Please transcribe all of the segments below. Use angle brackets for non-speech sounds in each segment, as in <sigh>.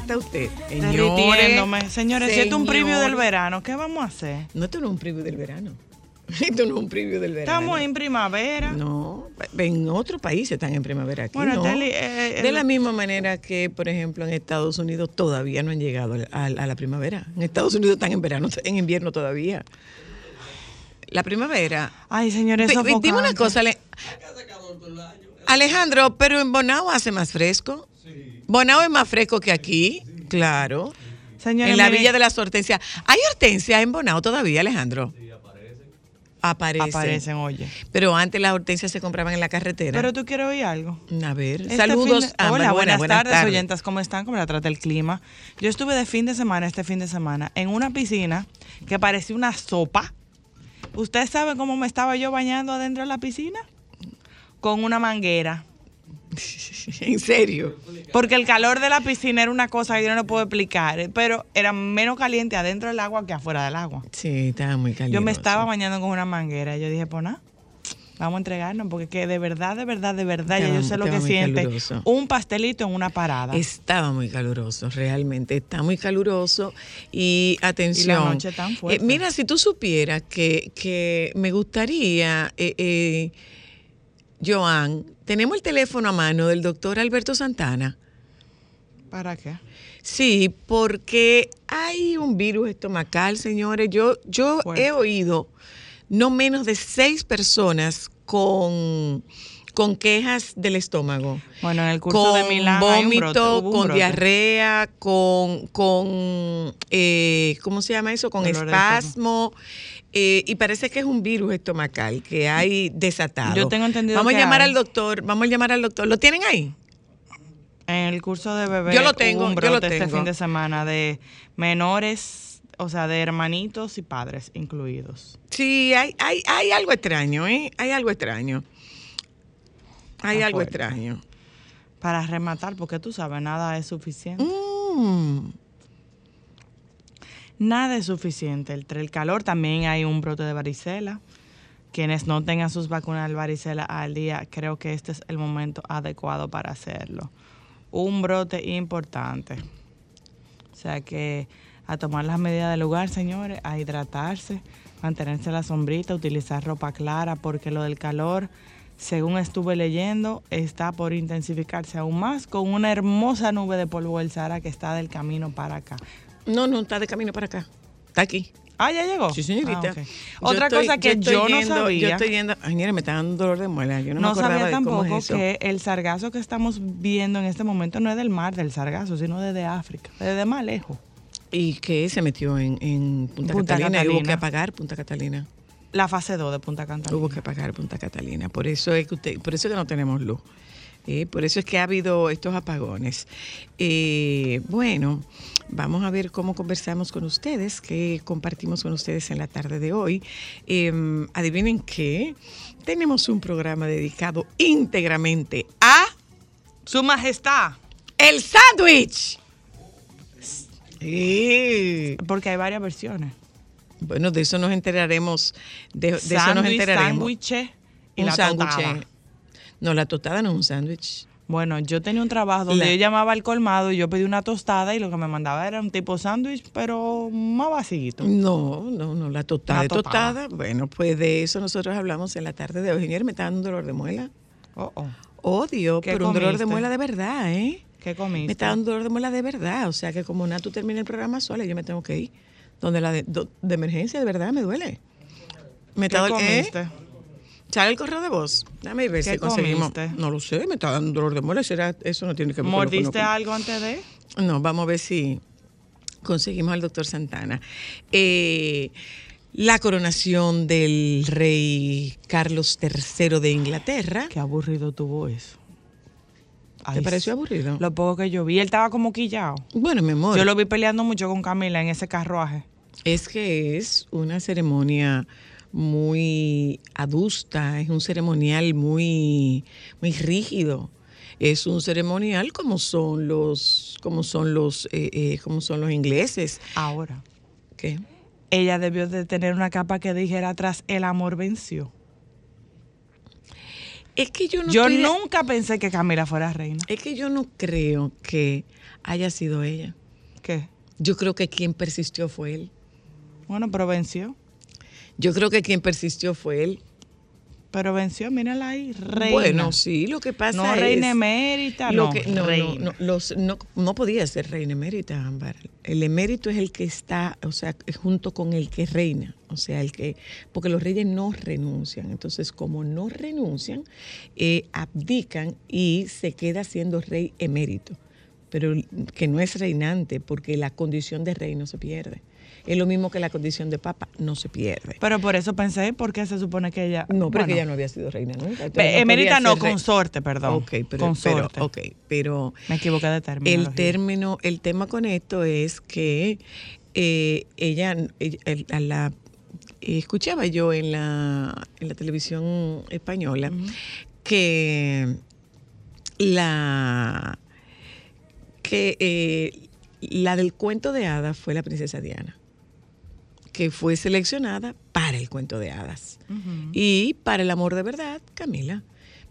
¿Cómo está usted? Derritiéndome. Señores, si esto es un preview señores. del verano, ¿qué vamos a hacer? No, esto no es un preview del verano. <laughs> Esto no es un preview del verano. Estamos en primavera. No, en otros países están en primavera. Aquí Bueno, no. Teli, eh, de la misma manera que, por ejemplo, en Estados Unidos todavía no han llegado a, a la primavera. En Estados Unidos están en verano, <laughs> en invierno todavía. La primavera. Ay, señores, Dime una cosa, Ale- Alejandro, pero en Bonao hace más fresco. Bonao es más fresco que aquí, claro. Señores, en la Villa de las Hortensias. ¿Hay hortensias en Bonao todavía, Alejandro? Sí, aparecen. Aparecen. Aparecen, oye. Pero antes las hortensias se compraban en la carretera. Pero tú quieres oír algo. A ver, Este saludos. de-. Hola, Buenas- buenas, tardes, oyentas. ¿Cómo están? ¿Cómo la trata el clima? Yo estuve de fin de semana, este fin de semana, en una piscina que parecía una sopa. ¿Usted sabe cómo me estaba yo bañando adentro de la piscina? Con una manguera. <laughs> En serio. Porque el calor de la piscina era una cosa que yo no puedo explicar, pero era menos caliente adentro del agua que afuera del agua. Sí, estaba muy caliente. Yo me estaba bañando con una manguera. Yo dije, pues nada, vamos a entregarnos, porque que de verdad, de verdad, de verdad, ya yo sé lo que siente caluroso. un pastelito en una parada. Estaba muy caluroso, realmente está muy caluroso y atención. Y la noche tan fuerte. Eh, mira, si tú supieras que, que me gustaría, eh, eh, Joan, tenemos el teléfono a mano del doctor Alberto Santana. ¿Para qué? Sí, porque hay un virus estomacal, señores. Yo, yo he oído no menos de seis personas con, con quejas del estómago. Bueno, en el curso con de Milán hay un brote, vómito, con diarrea, con, con eh, ¿cómo se llama eso? Con Dolor de espasmo. Eh, y parece que es un virus estomacal que hay desatado. Yo tengo entendido Vamos que a llamar hay. al doctor. Vamos a llamar al doctor. ¿Lo tienen ahí? En el curso de bebé Yo lo tengo, hubo un yo lo este tengo. fin de semana de menores, o sea, de hermanitos y padres incluidos. Sí, hay, hay, hay algo extraño, ¿eh? Hay algo extraño. Hay Está algo fuerte. extraño. Para rematar, porque tú sabes, nada es suficiente. Mm. Nada es suficiente. Entre el calor también hay un brote de varicela. Quienes no tengan sus vacunas de varicela al día, creo que este es el momento adecuado para hacerlo. Un brote importante. O sea que a tomar las medidas del lugar, señores, a hidratarse, mantenerse la sombrita, utilizar ropa clara, porque lo del calor, según estuve leyendo, está por intensificarse aún más con una hermosa nube de polvo del Sahara que está del camino para acá. No, no, está de camino para acá. Está aquí. Ah, ya llegó. Sí, señorita. Ah. Yo Otra estoy- cosa que estoy yo, no sabía. Yo estoy yendo. Ay, mira, me está dando dolor de muela. Yo no, no me acordaba sabía de cómo tampoco es que el sargazo que estamos viendo en este momento no es del mar del sargazo, sino desde África, desde más lejos. Y que se metió en, en Punta, Punta Catalina, y hubo que apagar Punta Catalina. La fase 2 de Punta Catalina. Hubo que apagar Punta Catalina. Por eso es que usted, por eso es que no tenemos luz. Eh, por eso es que ha habido estos apagones. Eh, bueno, vamos a ver cómo conversamos con ustedes, qué compartimos con ustedes en la tarde de hoy. Eh, adivinen qué, tenemos un programa dedicado íntegramente a Su Majestad. el sándwich. Sí. Porque hay varias versiones. Bueno, de eso nos enteraremos. De, de eso nos enteraremos. sándwich y un la sándwich. totada. No, la tostada no es un sándwich. Bueno, yo tenía un trabajo donde La- yo llamaba al colmado y yo pedí una tostada y lo que me mandaba era un tipo sándwich, pero más vasito. No, no, no, la tostada La tostada. tostada. Bueno, pues de eso nosotros hablamos en la tarde de hoy. Señor, me está dando un dolor de muela. Oh, oh. Odio, ¿Qué pero un dolor de comiste? muela de verdad, ¿eh? ¿Qué comiste? Me está dando dolor de muela de verdad. O sea que como nada, tú terminas el programa sola, yo me tengo que ir. Donde la de, emergencia, de verdad, me duele. Me ¿Qué está dol- ¿eh? ¿Sale el correo de voz? Déjame ver ¿Qué si conseguimos. comiste? No lo sé, me está dando dolor de muela. Eso no tiene que ver ¿Mordiste algo antes de? No, vamos a ver si conseguimos al doctor Santana. Eh, la coronación del rey Carlos III de Inglaterra. Qué aburrido tuvo eso. ¿Te pareció aburrido? Lo poco que yo vi, él estaba como quillado. Bueno, mi amor, Yo lo vi peleando mucho con Camila en ese carruaje. es que es una ceremonia muy adusta, es un ceremonial muy, muy rígido. Es un ceremonial como son los, como son los, eh, eh, como son los ingleses. Ahora, ¿Qué? ella debió de tener una capa que dijera atrás, el amor venció. Es que yo no yo estoy nunca pensé que Camila fuera reina. Es que yo no creo que haya sido ella. ¿Qué? Yo creo que quien persistió fue él. Bueno, pero venció. Yo creo que quien persistió fue él. Pero venció, mírala ahí, reina. Bueno, sí, lo que pasa no es... reina emérita, lo no, que, no, no, reina. no, los- no, no podía ser reina emérita, Ámbar. El emérito es el que está, o sea, junto con el que reina. O sea, el que, porque los reyes no renuncian. Entonces, como no renuncian, eh, abdican y se queda siendo rey emérito. Pero que no es reinante, porque la condición de rey no se pierde. Es lo mismo que la condición de papa, no se pierde. Pero por eso pensé, porque se supone que ella... No, pero bueno, que ella no había sido reina nunca. pe- no emérita no, consorte, perdón. Ok, pero, consorte. pero, ok, pero Me equivoqué de término. el término, el tema con esto es que eh, ella, ella- el- a la, escuchaba yo en la, en la televisión española que la que eh, la del cuento de hadas fue la princesa Diana, que fue seleccionada para el cuento de hadas. Y para el amor de verdad, Camila.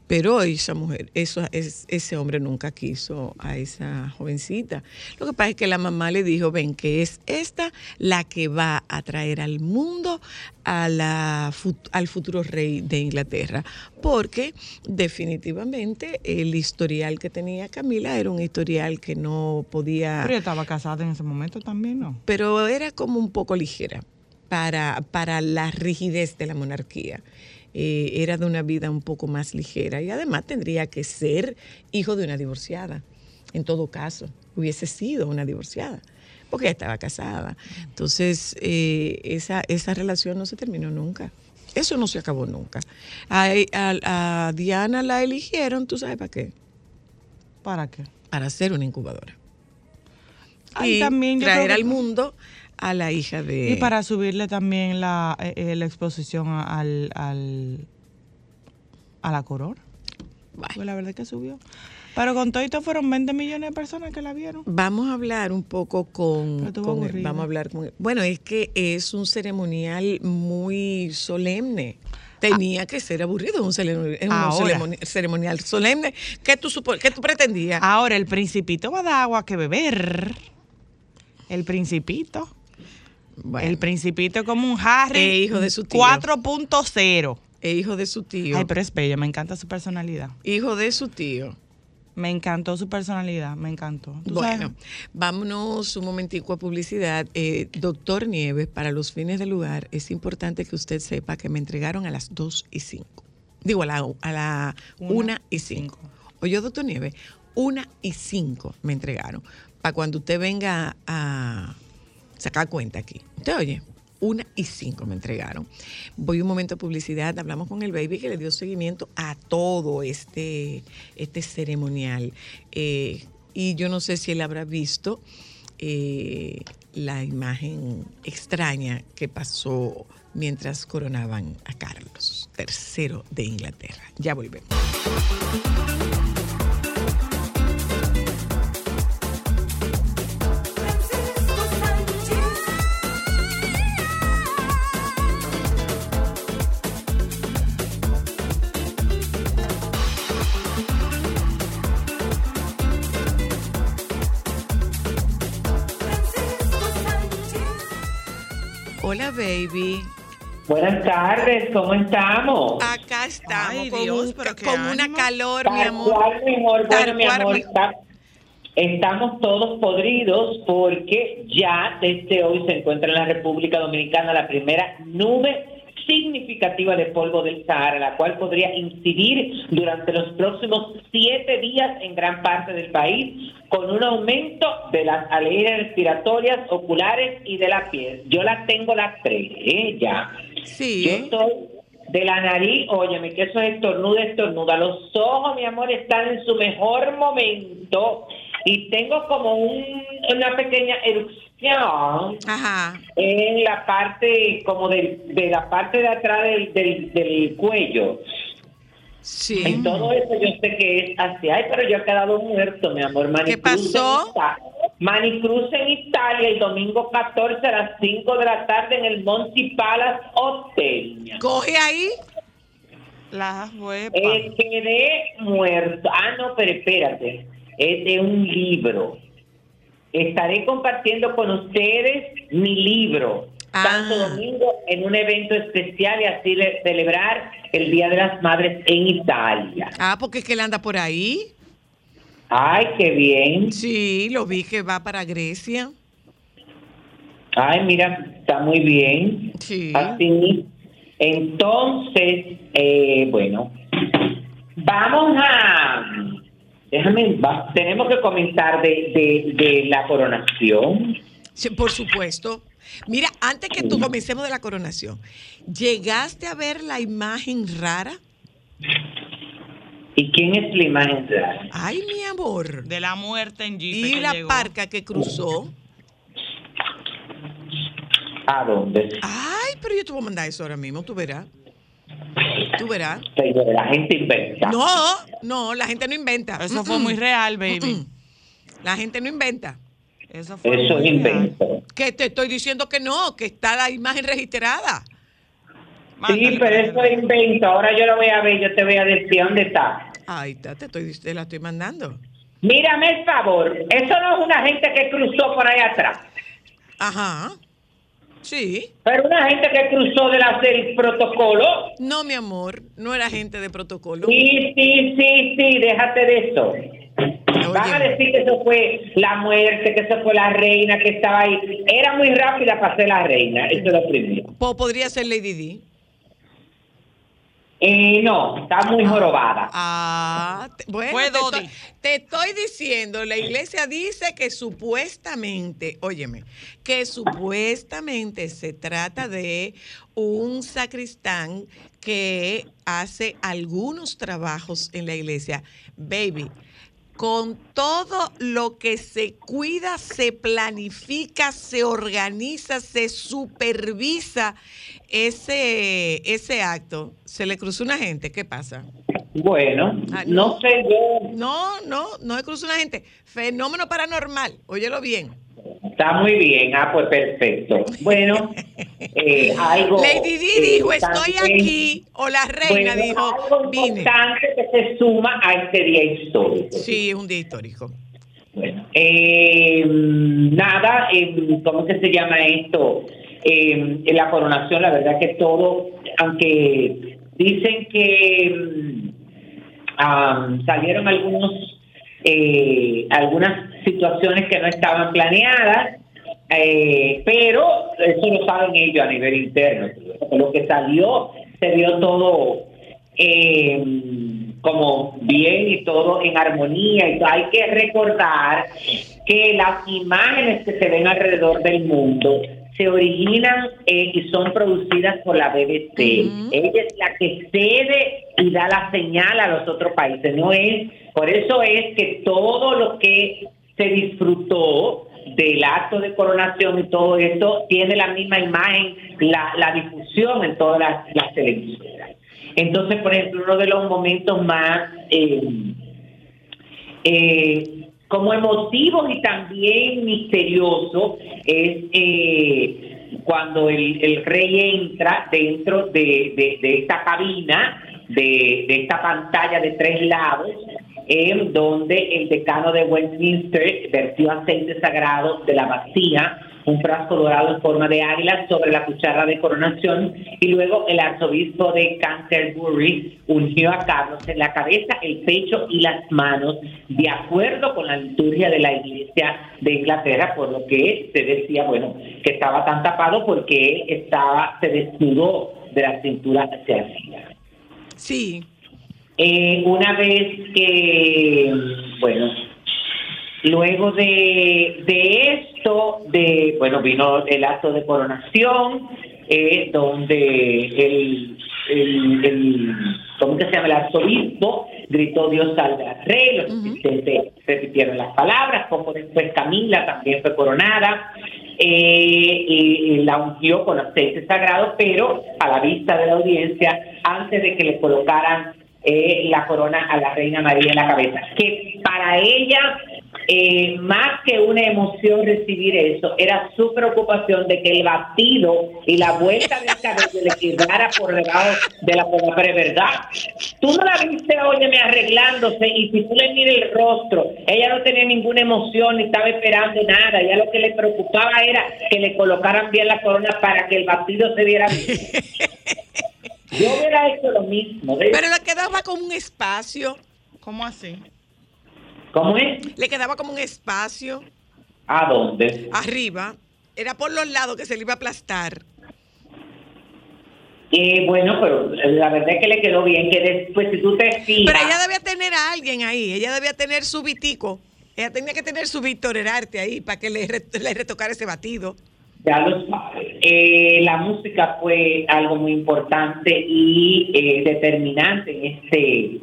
Pero esa mujer, eso, es, ese hombre nunca quiso a esa jovencita. Lo que pasa es que la mamá le dijo, ven, que es esta la que va a traer al mundo a la, al futuro rey de Inglaterra. Porque definitivamente el historial que tenía Camila era un historial que no podía Pero ella estaba casada en ese momento también, ¿no? pero era como un poco ligera para, para la rigidez de la monarquía. Eh, era de una vida un poco más ligera y además tendría que ser hijo de una divorciada. En todo caso, hubiese sido una divorciada, porque ella estaba casada. Entonces, eh, esa, esa relación no se terminó nunca. Eso no se acabó nunca. A, a- a Diana la eligieron, ¿tú sabes para qué? ¿Para qué? Para ser una incubadora. Ay, y también traer al mundo a la hija de... Y para subirle también la, eh, eh, la exposición al, al, a la corona. Bueno. Pues la verdad es que subió. Pero con todo esto fueron 20 millones de personas que la vieron. Vamos a hablar un poco con, con- vamos a hablar con bueno es que es un ceremonial muy solemne tenía que ser aburrido un, cele- es un Ahora. ceremoni- ceremonial solemne ¿qué tú supo- qué tú pretendías Ahora el principito va a dar agua que beber. El principito. Bueno, El principito es como un Harry. Eh, hijo de su tío. 4.0. es hijo de su tío Ay, pero es bella, me encanta su personalidad. hijo de su tío Me encantó su personalidad, me encantó. ¿Tú Bueno, sabes? vámonos un momentico a publicidad. Eh, Doctor Nieves, para los fines del lugar, es importante que usted sepa que me entregaron a las 2 y 5. Digo, a la, a la Una 1 y 5. Oye, doctor Nieves, 1 y 5 me entregaron. Para cuando usted venga a sacar cuenta aquí. ¿Usted oye? 1 y 5 me entregaron. Voy un momento a publicidad, hablamos con el baby que le dio seguimiento a todo este, este ceremonial. Eh, y yo no sé si él habrá visto eh, la imagen extraña que pasó mientras coronaban a Carlos III de Inglaterra. Ya volvemos. Baby. Buenas tardes, ¿cómo estamos? Acá estamos Ay, con, Dios, un pero con una calor, mi amor. cual, mi amor. Bueno, mi amor, está- Estamos todos podridos porque ya desde hoy se encuentra en la República Dominicana la primera nube significativa de polvo del Sahara, la cual podría incidir durante los próximos siete días en gran parte del país, con un aumento de las alergias respiratorias, oculares y de la piel. Yo las tengo las tres, ¿eh? ya. Sí. Yo estoy de la nariz, óyeme, que eso es estornuda, estornuda. Los ojos, mi amor, están en su mejor momento y tengo como un- una pequeña erupción Ajá. en la parte, como del- de, la parte de atrás del, del, del cuello. Sí. En todo eso yo sé que es así. Ay, pero yo he quedado muerto, mi amor. Manicruz pasó? en Ita- Manicruz en Italia el domingo 14 a las 5 de la tarde en el Monty Palace Hotel. Coge ahí. Las huepas. Eh, quedé muerto. Ah, no, pero espérate. Es de un libro. Estaré compartiendo con ustedes mi libro. Ah. Santo Domingo en un evento especial y así le- celebrar el Día de las Madres en Italia. Ah, porque es que él anda por ahí. Ay, qué bien. Sí, lo vi que va para Grecia. Ay, mira, está muy bien. Sí. Así. Entonces, eh, bueno, vamos a. Déjame, va- tenemos que comentar de, de, de la coronación. Sí, por supuesto. Mira, antes que tú comencemos de la coronación, ¿llegaste a ver la imagen rara? ¿Y quién es la imagen rara? Ay, mi amor. De la muerte en Jeep. Y que la llegó. parca que cruzó. ¿A dónde? Ay, pero yo te voy a mandar eso ahora mismo, tú verás. Tú verás. Señor, la gente inventa. No, no, la gente no inventa. Eso fue muy real, baby. La gente no inventa. Eso fue Eso muy es real. invento. Que te estoy diciendo que no, que está la imagen registrada. Sí, Mándale, pero eso es invento. Ahora yo lo voy a ver, yo te voy a decir dónde está. Ahí está, te, estoy, te la estoy mandando. Mírame el favor. Eso no es una gente que cruzó por ahí atrás. Ajá. Sí. Pero una gente que cruzó de la, del protocolo. No, mi amor, no era gente de protocolo. Sí, sí, sí, sí, déjate de eso. Van a decir que eso fue la muerte, que eso fue la reina que estaba ahí. Era muy rápida para ser la reina, eso es lo primero. Po- podría ser Lady D. Eh, no, está muy jorobada. Ah, bueno, Fue te estoy, te estoy diciendo, la iglesia dice que supuestamente, óyeme, que supuestamente se trata de un sacristán que hace algunos trabajos en la iglesia. Baby, con todo lo que se cuida, se planifica, se organiza, se supervisa ese, ese acto, se le cruzó una gente, ¿qué pasa? Bueno, Ah, no no. sé yo. No, no, no se cruzó una gente. Fenómeno paranormal, óyelo bien. Está muy bien, ah, pues perfecto. Bueno, eh, algo. Lady Di eh, dijo, estoy aquí, o la reina bueno, dijo, algo vine. importante que se suma a este día histórico. Sí, es un día histórico. Bueno, eh, nada, eh, ¿cómo que se llama esto? Eh, en la coronación, la verdad que todo, aunque dicen que ah, salieron algunos eh, algunas situaciones que no estaban planeadas, eh, pero eso lo saben ellos a nivel interno. Lo que salió se vio todo eh, como bien y todo en armonía. Hay que recordar que las imágenes que se ven alrededor del mundo se originan eh, y son producidas por la BBC. Ella es la que cede y da la señal a los otros países. No es, por eso es que todo lo que se disfrutó del acto de coronación y todo esto tiene la misma imagen, la, la difusión en todas las, las televisoras. Entonces, por ejemplo, uno de los momentos más eh, eh, como emotivos y también misteriosos es eh, cuando el, rey entra dentro de, esta cabina, de, de esta pantalla de tres lados, en donde el decano de Westminster vertió aceite sagrado de la vacía un frasco dorado en forma de águila sobre la cuchara de coronación y luego el arzobispo de Canterbury ungió a Carlos en la cabeza, el pecho y las manos de acuerdo con la liturgia de la iglesia de Inglaterra, por lo que se decía, bueno, que estaba tan tapado porque él estaba, se desnudó de la cintura hacia arriba. Sí. Eh, una vez que, bueno, luego de, de esto, de, bueno, vino el acto de coronación, eh, donde el, el, el, ¿cómo que se llama? El arzobispo gritó Dios salve al rey, los asistentes repitieron las palabras, poco después Camila también fue coronada, eh, y, y la ungió con aceite sagrado, pero a la vista de la audiencia, antes de que le colocaran eh, la corona a la reina María en la cabeza. Que para ella, eh, más que una emoción recibir eso, era su preocupación de que el batido y la vuelta del cabello le quedara por debajo de la es verdad, tú no la viste, óyeme, arreglándose y si tú le miras el rostro, ella no tenía ninguna emoción ni estaba esperando nada. Ella lo que le preocupaba era que le colocaran bien la corona para que el batido se viera bien. <laughs> Yo hubiera hecho lo mismo. ¿ves? Pero le quedaba como un espacio. ¿Cómo así? ¿Cómo es? Le quedaba como un espacio ¿A dónde? arriba. Era por los lados que se le iba a aplastar. Eh, bueno, pero la verdad es que le quedó bien, que después si tú te fijas... Pero ella debía tener a alguien ahí. Ella debía tener su vitico. Ella tenía que tener su Víctor Herarte ahí para que le, le retocara ese batido. Ya lo sabes. Eh, la música fue algo muy importante y eh, determinante en este,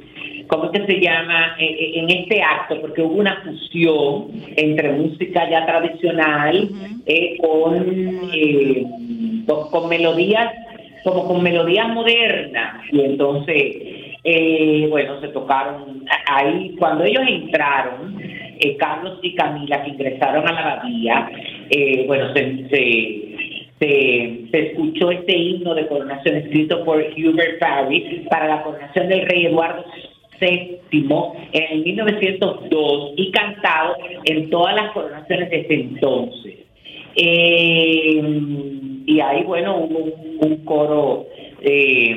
¿cómo que se llama? Eh, eh, en este acto, porque hubo una fusión entre música ya tradicional eh, con, eh, con, con melodías, como con melodías modernas. Y entonces, eh, bueno, se tocaron ahí, cuando ellos entraron, Carlos y Camila, que ingresaron a la abadía, bueno, se, se, se, se escuchó este himno de coronación escrito por Hubert Parry para la coronación del rey Eduardo VII en el 1902 y cantado en todas las coronaciones desde entonces. Eh, y ahí, bueno, hubo un, un coro. eh,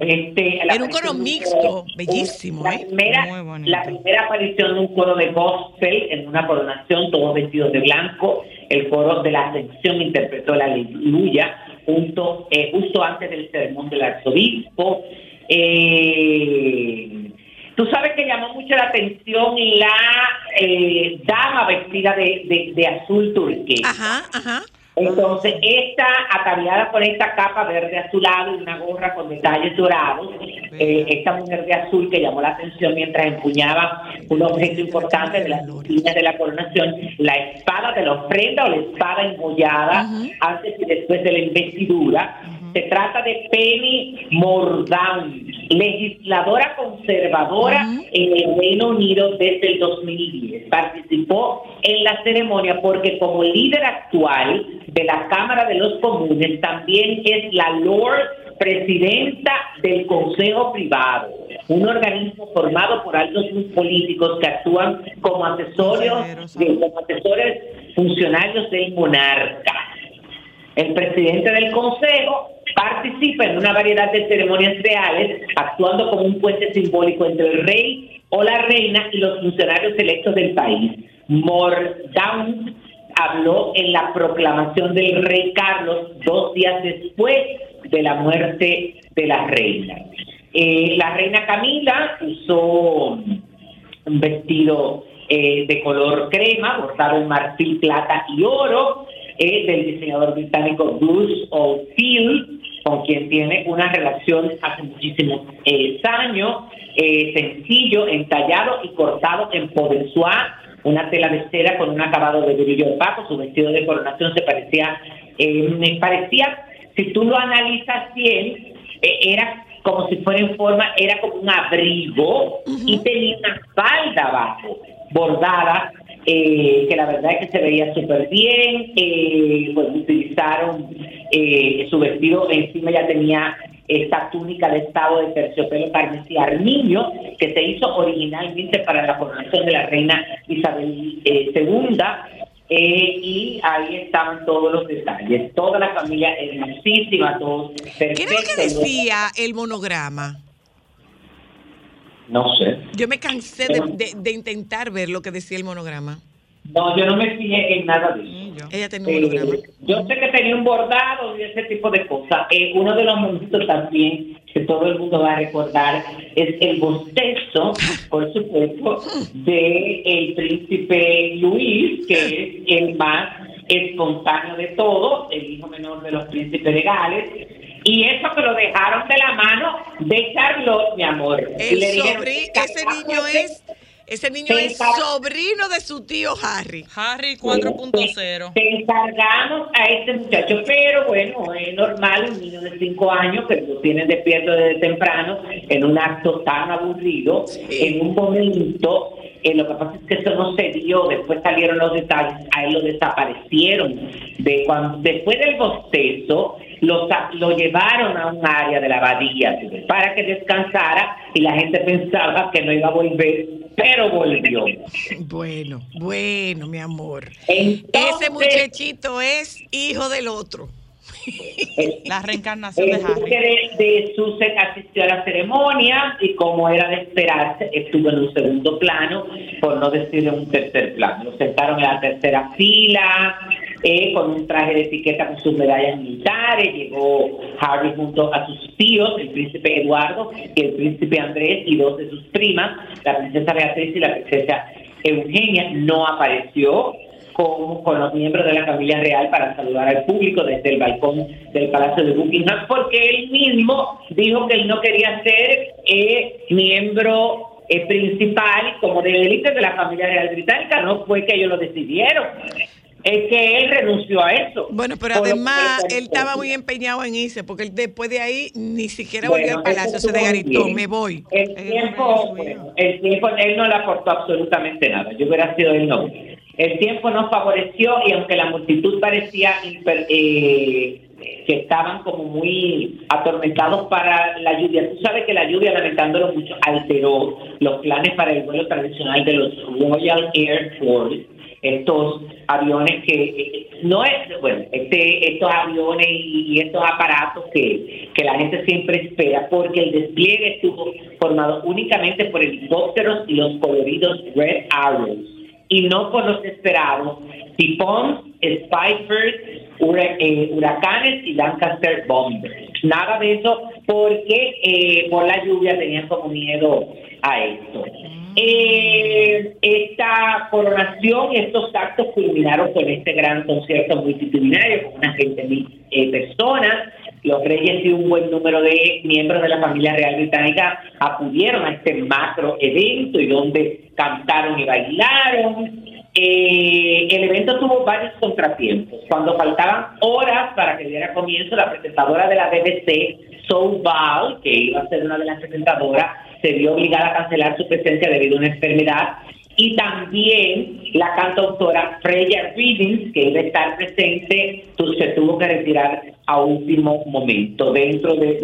este, Era un coro un mixto, coro- bellísimo, la ¿eh? primera, la primera aparición de un coro de gospel en una coronación, todos vestidos de blanco. El coro de la Ascensión interpretó la aleluya junto, eh, justo antes del sermón del arzobispo. Eh, Tú sabes que llamó mucho la atención la eh, dama vestida de, de- de azul turquesa. Ajá, ajá. Entonces, esta ataviada con esta capa verde azulado y una gorra con detalles dorados, eh, esta mujer de azul que llamó la atención mientras empuñaba un objeto importante de las insignias de la coronación, la espada de la ofrenda o la espada engollada antes y después de la investidura. Se trata de Penny Mordaunt, legisladora conservadora en el Reino Unido desde el 2010. Participó en la ceremonia porque como líder actual de la Cámara de los Comunes también es la Lord Presidenta del Consejo Privado, un organismo formado por altos políticos que actúan como asesores, como asesores funcionarios del monarca. El presidente del Consejo participa en una variedad de ceremonias reales, actuando como un puente simbólico entre el rey o la reina y los funcionarios electos del país. Mordaunt habló en la proclamación del rey Carlos dos días después de la muerte de la reina. Eh, la reina Camila usó un vestido eh, de color crema, bordado en marfil, plata y oro, eh, del diseñador británico Bruce O'Field, con quien tiene una relación hace muchísimos eh, años, eh, sencillo, entallado y cortado en podesuá, una tela de seda con un acabado de brillo opaco, su vestido de coronación se parecía, eh, me parecía, si tú lo analizas bien, era como si fuera en forma, era como un abrigo y tenía una falda abajo, bordada, eh, que la verdad es que se veía súper bien. Eh, bueno, utilizaron eh, su vestido, encima ya tenía esta túnica de estado de terciopelo carmesí armiño, que se hizo originalmente para la coronación de la reina Isabel eh, II. eh, y ahí estaban todos los detalles. Toda la familia hermosísima, todos ¿Qué era lo que decía el monograma? No sé. Yo me cansé de, de- de intentar ver lo que decía el monograma. No, yo no me fijé en nada de eso. Ni yo. Ella tenía un Eh, monograma. yo sé que tenía un bordado y ese tipo de cosas. Eh, uno de los momentos también que todo el mundo va a recordar es el bostezo, por supuesto, de el príncipe Luis, que es el más espontáneo de todos, el hijo menor de los príncipes legales. Y eso que lo dejaron de la mano de Charlotte, mi amor. El le dijeron, ese niño es, ese niño es sobrino de su tío Harry. Harry 4.0. Te encargamos a este muchacho, pero bueno, es normal un niño de 5 años que lo tienen despierto desde temprano en un acto tan aburrido, en un momento. Eh, lo que pasa es que eso no se dio, después salieron los detalles, a él lo desaparecieron. De cuando, después del bostezo, lo, lo llevaron a un área de la abadía para que descansara y la gente pensaba que no iba a volver, pero volvió. Bueno, bueno, mi amor. Entonces, Ese muchachito es hijo del otro. La reencarnación de El duque Harry. de, de Sussex asistió a la ceremonia y como era de esperarse, estuvo en un segundo plano, por no decir en un tercer plano. Lo sentaron en la tercera fila, eh, con un traje de etiqueta con sus medallas militares. Llegó Harry junto a sus tíos, el príncipe Eduardo y el príncipe Andrés y dos de sus primas, la princesa Beatriz y la princesa Eugenia. No apareció con, con los miembros de la familia real para saludar al público desde el balcón del Palacio de Buckingham, porque él mismo dijo que él no quería ser eh, miembro eh, principal como de élite de la familia real británica, no fue que ellos lo decidieron, es que él renunció a eso. Bueno, pero además él estaba muy empeñado en irse, porque él después de ahí ni siquiera volvió al palacio, se desgaritó, me voy. El Ella tiempo, el tiempo, él no le aportó absolutamente nada. Yo hubiera sido él no. El tiempo nos favoreció y aunque la multitud parecía eh, que estaban como muy atormentados para la lluvia. Tú sabes que la lluvia, lamentándolo mucho, alteró los planes para el vuelo tradicional de los Royal Air Force estos aviones que eh, no es bueno este estos aviones y, y estos aparatos que, que la gente siempre espera porque el despliegue estuvo formado únicamente por helicópteros y los coloridos Red Arrows y no por los esperados Spitfires, hura- eh, huracanes y Lancaster Bombers. Nada de eso porque eh, por la lluvia tenían como miedo a esto. Eh, esta coronación y estos actos culminaron con este gran concierto multitudinario con unas 20 mil personas. Los reyes y un buen número de miembros de la familia real británica acudieron a este macro evento y donde cantaron y bailaron. Eh, el evento tuvo varios contratiempos. Cuando faltaban horas para que diera comienzo, la presentadora de la BBC, Soul Ball, que iba a ser una de las presentadoras, se vio obligada a cancelar su presencia debido a una enfermedad. Y también la cantautora Freya Readings, que iba a estar presente, se tuvo que retirar a último momento. Dentro de,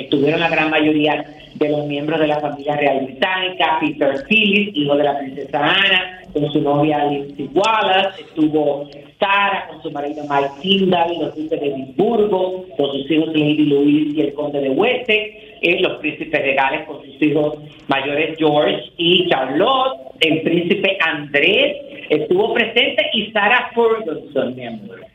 estuvieron la gran mayoría de los miembros de la familia real británica, Peter Phillips, hijo de la princesa Ana, con su novia Lindsay Wallace, estuvo Sarah con su marido Mike Tyndall, los duques de Edimburgo, con sus hijos Lady Louise y el conde de Wessex, eh, los príncipes regales con sus hijos mayores George y Charlotte, el príncipe Andrés estuvo presente y Sarah Ferguson, mi amor.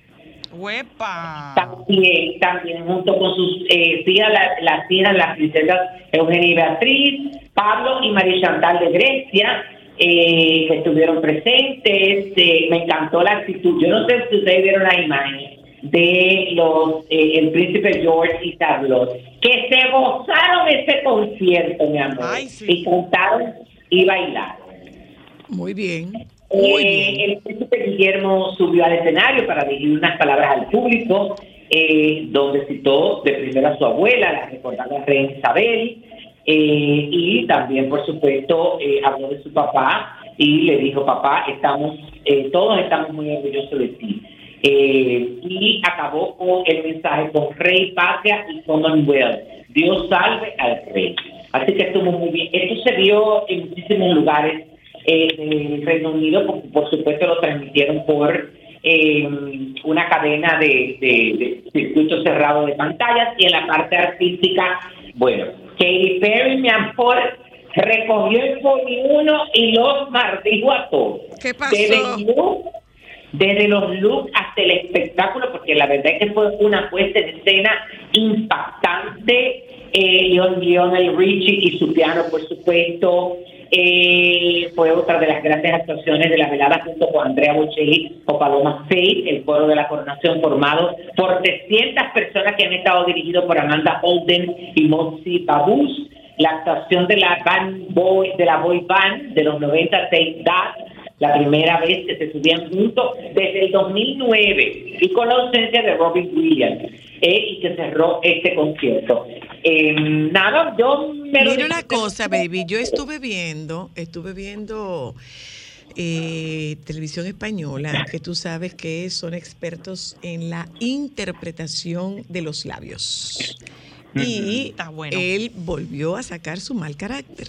¡Huepa! También, también junto con sus eh, tías, la- las tías, las princesas Eugenia y Beatriz, Pablo y María Chantal de Grecia, eh, que estuvieron presentes. Eh, me encantó la actitud. Yo no sé si ustedes vieron la imagen de los eh, el príncipe George y Charlotte, que se gozaron ese concierto, mi amor, Ay, sí. y cantaron y bailaron. Muy bien. Eh, el príncipe Guillermo subió al escenario para dirigir unas palabras al público, eh, donde citó de primero a su abuela, la recordada reina Isabel, eh, y también, por supuesto, eh, habló de su papá y le dijo, papá, estamos, eh, todos estamos muy orgullosos de ti. Eh, y acabó con el mensaje con Rey, Patria y Commonwealth. Dios salve al rey. Así que estuvo muy bien. Esto se dio en muchísimos lugares eh, del Reino Unido, por, por supuesto lo transmitieron por eh, una cadena de, de, de circuito cerrado de pantallas y en la parte artística, bueno, Katy Perry, mi amor, recogió el uno y los maldijo a todos. ¿Qué pasó? Desde look, desde los looks hasta el espectáculo, porque la verdad es que fue una puesta en escena impactante. Eh, Leon- Lionel Richie y su piano, por supuesto. Eh, fue otra de las grandes actuaciones de la velada junto con Andrea Bocelli o Paloma Faith, el coro de la coronación formado por 300 personas que han estado dirigidos por Amanda Holden y Moxie Babus. La actuación de la band boy, de la boy band de los 90 Take That, la primera vez que se subían juntos desde el 2009 y con la ausencia de Robin Williams eh, y que cerró este concierto. Eh, nada, yo me lo Mira una cosa, baby. Yo estuve viendo, estuve viendo eh, televisión española, que tú sabes que son expertos en la interpretación de los labios. Y Está bueno. él volvió a sacar su mal carácter.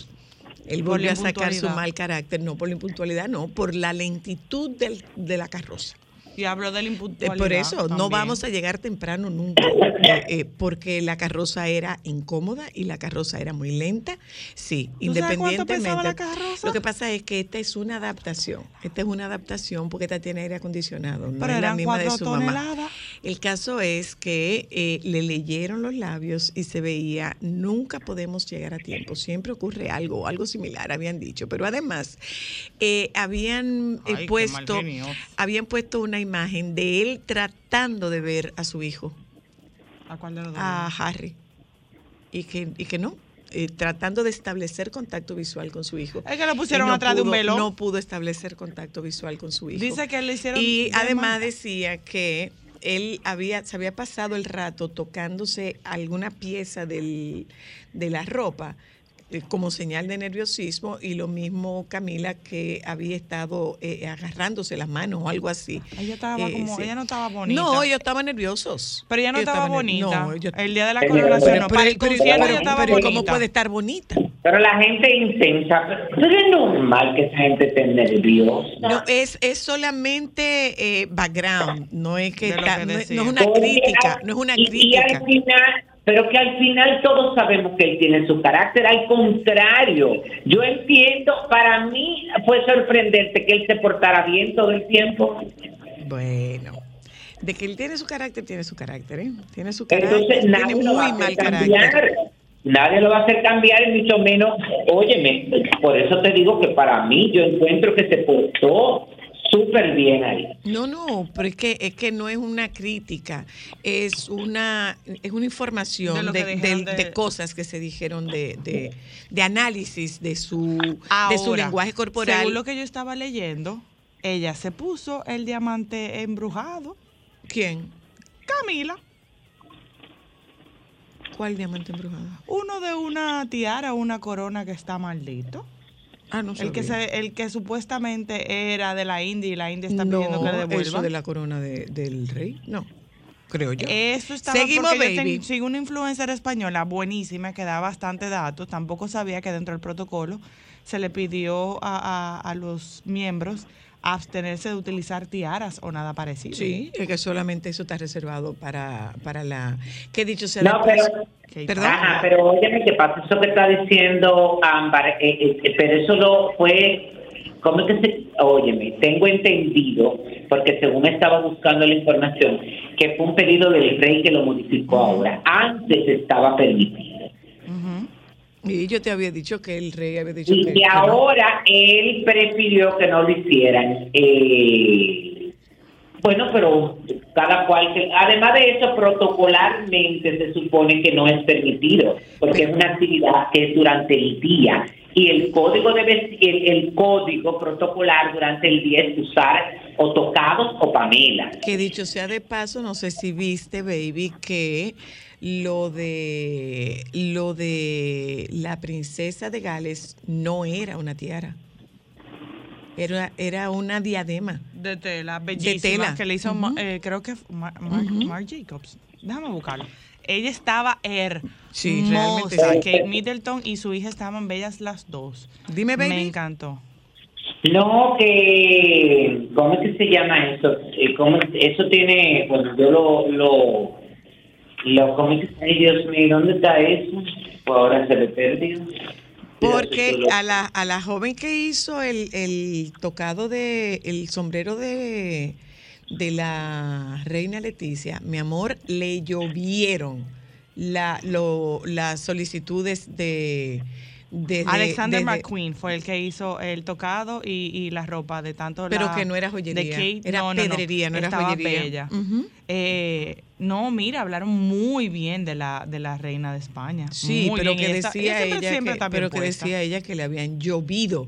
Él volvió a sacar su mal carácter, no por la impuntualidad, no, por la lentitud del- de la carroza. Y hablo de la Eh, impuntualidad. Por eso, no vamos a llegar temprano nunca, eh, eh, porque la carroza era incómoda y la carroza era muy lenta. Sí, ¿Tú sabes independientemente. pesaba la carroza? Lo que pasa es que esta es una adaptación. Esta es una adaptación porque esta tiene aire acondicionado. No Pero es la misma de su mamá. toneladas. El caso es que eh, le leyeron los labios y se veía, nunca podemos llegar a tiempo, siempre ocurre algo, algo similar, habían dicho. Pero además, habían Ay, puesto, habían puesto una imagen de él tratando de ver a su hijo, ¿A cuál de los dos? a Harry, y que, y que no. eh, tratando de establecer contacto visual con su hijo. Es que lo pusieron no atrás de un pudo- velo. No pudo establecer contacto visual con su hijo. Dice que le hicieron. Y de además decía que él había, se había pasado el rato tocándose alguna pieza del, de la ropa como señal de nerviosismo y lo mismo Camila que había estado eh, agarrándose las manos o algo así. Ella estaba Eh, como. sí. Ella no estaba bonita. No, ellos estaban nerviosos. Pero ella no Ellos estaba bonita. No, ellos- El día de la coronación, pero- no. Para el pero- concierto pero- ella estaba pero bonita. ¿cómo puede estar bonita? Pero la gente intensa, pero es normal que esa gente esté nerviosa. No, es, es solamente eh, background, no es que, está- que no, es- no es una crítica, no es una y- y crítica. al final, pero que al final todos sabemos que él tiene su carácter, al contrario, yo entiendo, para mí fue sorprendente que él se portara bien todo el tiempo. Bueno, de que él tiene su carácter, tiene su carácter, ¿eh? Tiene su carácter, Entonces tiene nadie muy lo va a hacer carácter. cambiar. Nadie lo va a hacer cambiar, y mucho menos, óyeme, por eso te digo que para mí yo encuentro que se portó súper bien ahí. No, no, pero es que es que no es una crítica, es una es una información de, que dijeron de- de- de cosas que se dijeron de, de, de análisis de su de su lenguaje corporal. Según lo que yo estaba leyendo, ella se puso el diamante embrujado. ¿Quién? Camila, ¿Cuál diamante embrujado? uno de una tiara, una corona que está maldito. Ah, no El que, se, el que supuestamente era de la India y la India está no, pidiendo que le eso devuelva. de la corona de- del rey, no, creo yo. Eso estaba Seguimos, porque yo baby. ten- sigo una influencer española buenísima que da bastante datos. Tampoco sabía que dentro del protocolo se le pidió a, a- a los miembros abstenerse de utilizar tiaras o nada parecido. Sí, es que solamente eso está reservado para, para la... Que dicho sea de No, pero- Perdón. Ajá, pero óyeme, ¿qué pasa? Eso que está diciendo Ámbar, eh, eh, eh, pero eso lo fue, ¿cómo es que se...? Óyeme, tengo entendido, porque según estaba buscando la información, que fue un pedido del rey que lo modificó ahora. Antes estaba permitido. Y yo te había dicho que el rey había dicho Y que... no. ahora él prefirió que no lo hicieran. Eh, bueno, pero cada cual, que- además de eso, protocolarmente se supone que no es permitido, porque es una actividad que es durante el día. Y el código de vesti- el, el código protocolar durante el día es usar o tocados o Pamela. Que dicho sea de paso, no sé si viste, baby, que lo de lo de la princesa de Gales no era una tiara. Era, era una diadema. De tela, bellísima, tela. que le hizo, Ujú. eh, creo que Mar, Mar- Ujú. Marc Jacobs. Déjame buscarlo. Ella estaba hermosa. Sí, realmente sí. Kate Middleton y su hija estaban bellas las dos. Dime, Me baby. encantó. No, que, ¿cómo es que se llama eso? Eh, ¿cómo es- eso tiene, bueno, yo lo, lo, lo, ¿cómo es que, ay Dios mío, ¿dónde está eso? Pues ahora se me perdió. Porque a la, a la joven que hizo el, el tocado de el sombrero de, de la reina Leticia, mi amor, le llovieron la, lo, las solicitudes de... de- de- Alexander de- de- McQueen fue el que hizo el tocado y, y la ropa de tanto Pero la- que no era de joyería, Kate, era no, no, no, pedrería, no era estaba joyería. bella. Eh, no, mira, hablaron muy bien de la de la reina de España. Sí, Muy pero bien, que decía ella que, pero que decía ella que le habían llovido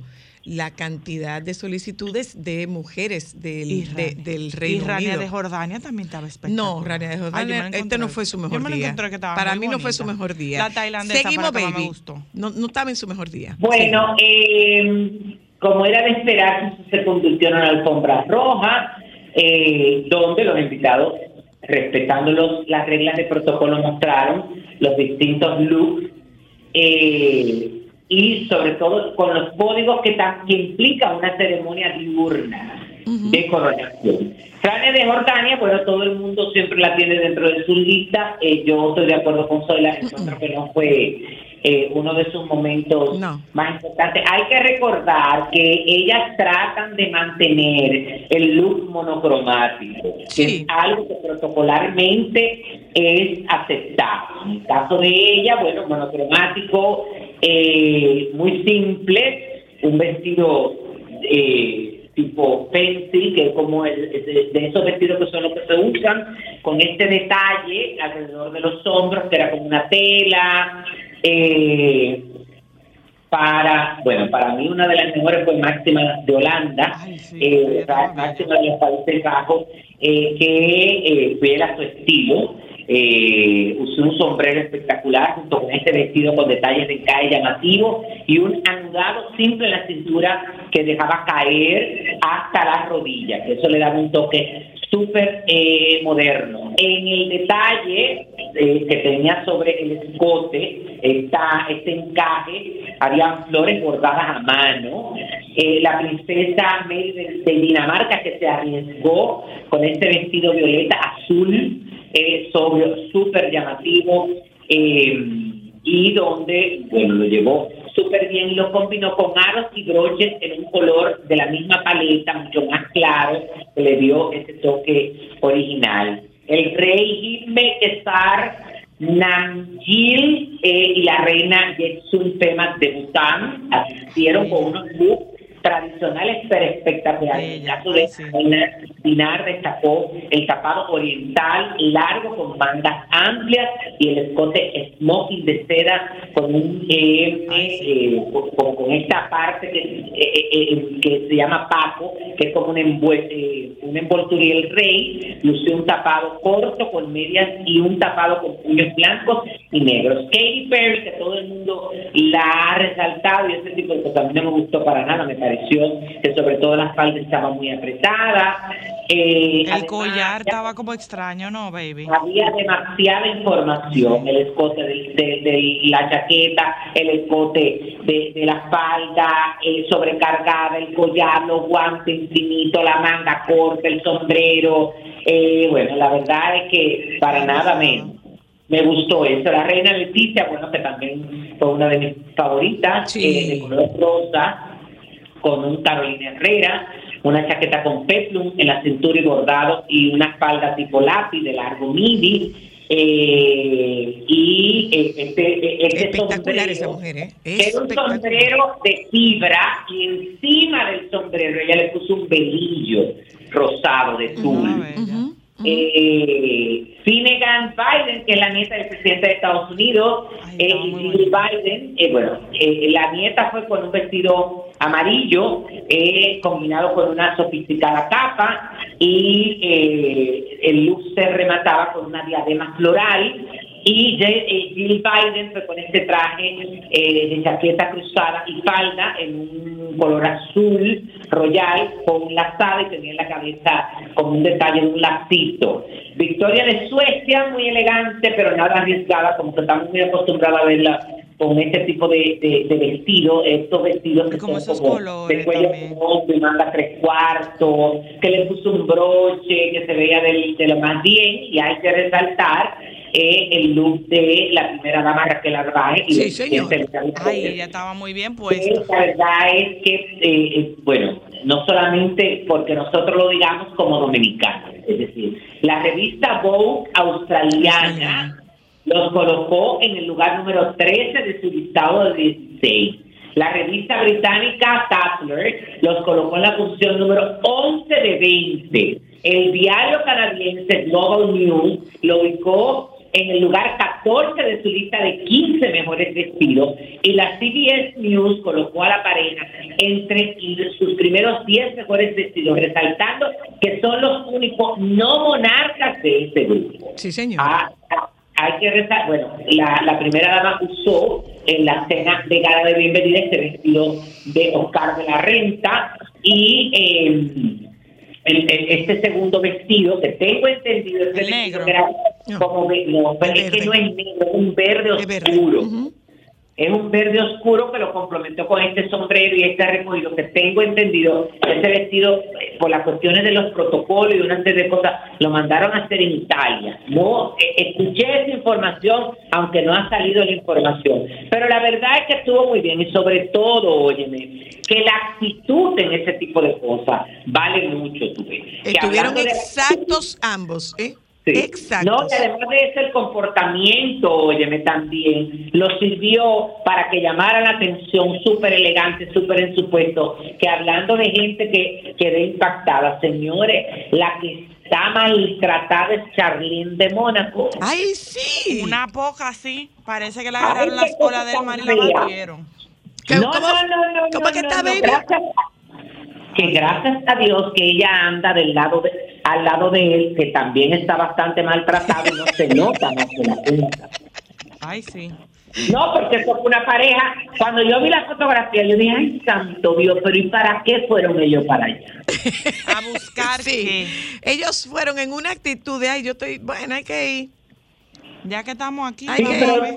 la cantidad de solicitudes de mujeres del, de- del Reino y Rania Unido. de Jordania también estaba espectacular. No, Rania de me Jordania, este no fue su mejor Yo me la día. encontré que estaba para muy mí no fue su mejor día. La tailandesa Seguimos, baby. me gustó. No, no estaba en su mejor día. Bueno, eh, como era de esperar, se convirtió en una alfombra roja, eh, donde los invitados, respetando los, las reglas de protocolo, mostraron los distintos looks eh, y sobre todo con los códigos que, que implica una ceremonia diurna de coronación. Frania de Jordania, bueno, todo el mundo siempre la tiene dentro de su lista. Eh, yo estoy de acuerdo con Zoila, <laughs> encuentro que no fue eh, uno de sus momentos No. más importantes. Hay que recordar que ellas tratan de mantener el look monocromático, que es algo que protocolarmente es aceptable. En el caso de ella, bueno, monocromático, eh, muy simple, un vestido eh, tipo fancy, que es como el, de, de esos vestidos que son los que se usan, con este detalle alrededor de los hombros, que era como una tela. eh, para, bueno, para mí una de las mejores fue Máxima de Holanda, Ay, sí, eh, Máxima de los Países Bajos, eh, que eh, fiel a su estilo, eh, usó un sombrero espectacular junto con este vestido con detalles de encaje llamativo y un anudado simple en la cintura que dejaba caer hasta las rodillas, eso le daba un toque súper eh, moderno. En el detalle que tenía sobre el escote, esta, este encaje, había flores bordadas a mano. Eh, la princesa Mary de, Dinamarca que se arriesgó con este vestido violeta azul, eh, sobrio, súper llamativo, eh, y donde, bueno, lo llevó súper bien y lo combinó con aros y broches en un color de la misma paleta, mucho más claro, que le dio ese toque original. El rey Hime Esar Namgil eh, y la reina Jetsun Pema de Bután asistieron con unos looks tradicionales pero espectaculares. En el caso de sí. Dinar destacó el tapado oriental largo con mangas amplias y el escote smoking de seda con un eh, eh, con, esta parte que, eh, eh, que se llama paco, que es como un, envuel- eh, un envoltura y el rey lució un tapado corto con medias y un tapado con puños blancos y negros. Katy Perry, que todo el mundo la ha resaltado y ese tipo de cosas a mí no me gustó para nada, me pareció que sobre todo la falda estaba muy apretada. Eh, El además, collar estaba como extraño, ¿no, baby? había demasiada información, el escote de, de- de la chaqueta, el escote de, de la falda, eh, sobrecargada, el collar, los guantes infinitos, la manga corta, el sombrero. eh, bueno, la verdad es que para nada me, me gustó eso. La reina Leticia, bueno, que también fue una de mis favoritas, Sí. eh, de color rosa, con un Carolina Herrera, una chaqueta con peplum en la cintura y bordado y una falda tipo lápiz de largo midi. eh, y eh, este, eh, este Espectacular sombrero, esa mujer, ¿eh? era un sombrero de fibra y encima del sombrero ella le puso un velillo rosado de tul. Bella. Ujú. Eh, Finnegan Biden, que es la nieta del presidente de Estados Unidos, Ay, eh, Biden, eh, bueno, la nieta fue con un vestido amarillo, combinado con una sofisticada capa, y eh, el look se remataba con una diadema floral. Y eh, Jill Biden fue con este traje eh, de chaqueta cruzada y falda en un color azul royal con lazada y tenía en la cabeza como un detalle de un lacito. Victoria de Suecia, muy elegante, pero nada arriesgada, como que estamos muy acostumbrados a verla con este tipo de, de, de vestidos, estos vestidos que Como son esos como colores de cuello corto y manga tres cuartos, que le puso un broche que se veía del- de, lo más bien y hay que resaltar eh, el look de la primera dama Raquel Arbaje. y Sí, señor. Ay, ella estaba muy bien puesta. La verdad es que, eh, eh, bueno, no solamente porque nosotros lo digamos como dominicanos, es decir, la revista Vogue australiana los colocó en el lugar número 13 de su listado de 16. La revista británica Tatler los colocó en la posición número 11 de 20. El diario canadiense Global News lo ubicó en el lugar 14 de su lista de 15 mejores vestidos y la CBS News colocó a la pareja entre sus primeros 10 mejores vestidos, resaltando que son los únicos no monarcas de este grupo. Sí, señor. Ah, hay que rezar, bueno, la, la primera dama usó en la cena de gala de bienvenida este vestido de Oscar de la Renta y eh, el- el- este segundo vestido que tengo entendido es El vestido negro. que era No. como no, pero El es que no es negro, es un verde Es verde. oscuro. Ujú. Es un verde oscuro que lo complementó con este sombrero y este recogido que tengo entendido, ese vestido, eh, por las cuestiones de los protocolos y una serie de cosas, lo mandaron a hacer en Italia. No, eh, escuché esa información, aunque no ha salido la información. Pero la verdad es que estuvo muy bien y sobre todo, óyeme, que la actitud en ese tipo de cosas vale mucho, tú ves. Estuvieron la- exactos ambos, ¿eh? Sí. Exactos. No, y además de eso, el comportamiento, óyeme, también lo sirvió para que llamara la atención, súper elegante, súper en su puesto, que hablando de gente que quedé impactada, señores, la que está maltratada es Charlene de Mónaco. ¡Ay, sí! Una poca así. Parece que le Ay, agarraron las colas del mar y la batieron. ¿Qué- no, cómo- no, no, no, cómo no, que no, está, no, baby? gracias que gracias a Dios que ella anda del lado de, al lado de él, que también está bastante maltratado y no se nota más que la cuenta. Ay, sí. No, porque eso fue una pareja. Cuando yo vi la fotografía, yo dije, ay, santo Dios, pero ¿y para qué fueron ellos para allá? <laughs> A buscar Sí. Ellos fueron en una actitud de, ay, yo estoy, bueno, hay que ir. ya que estamos aquí, Ay, vamos que- a ver.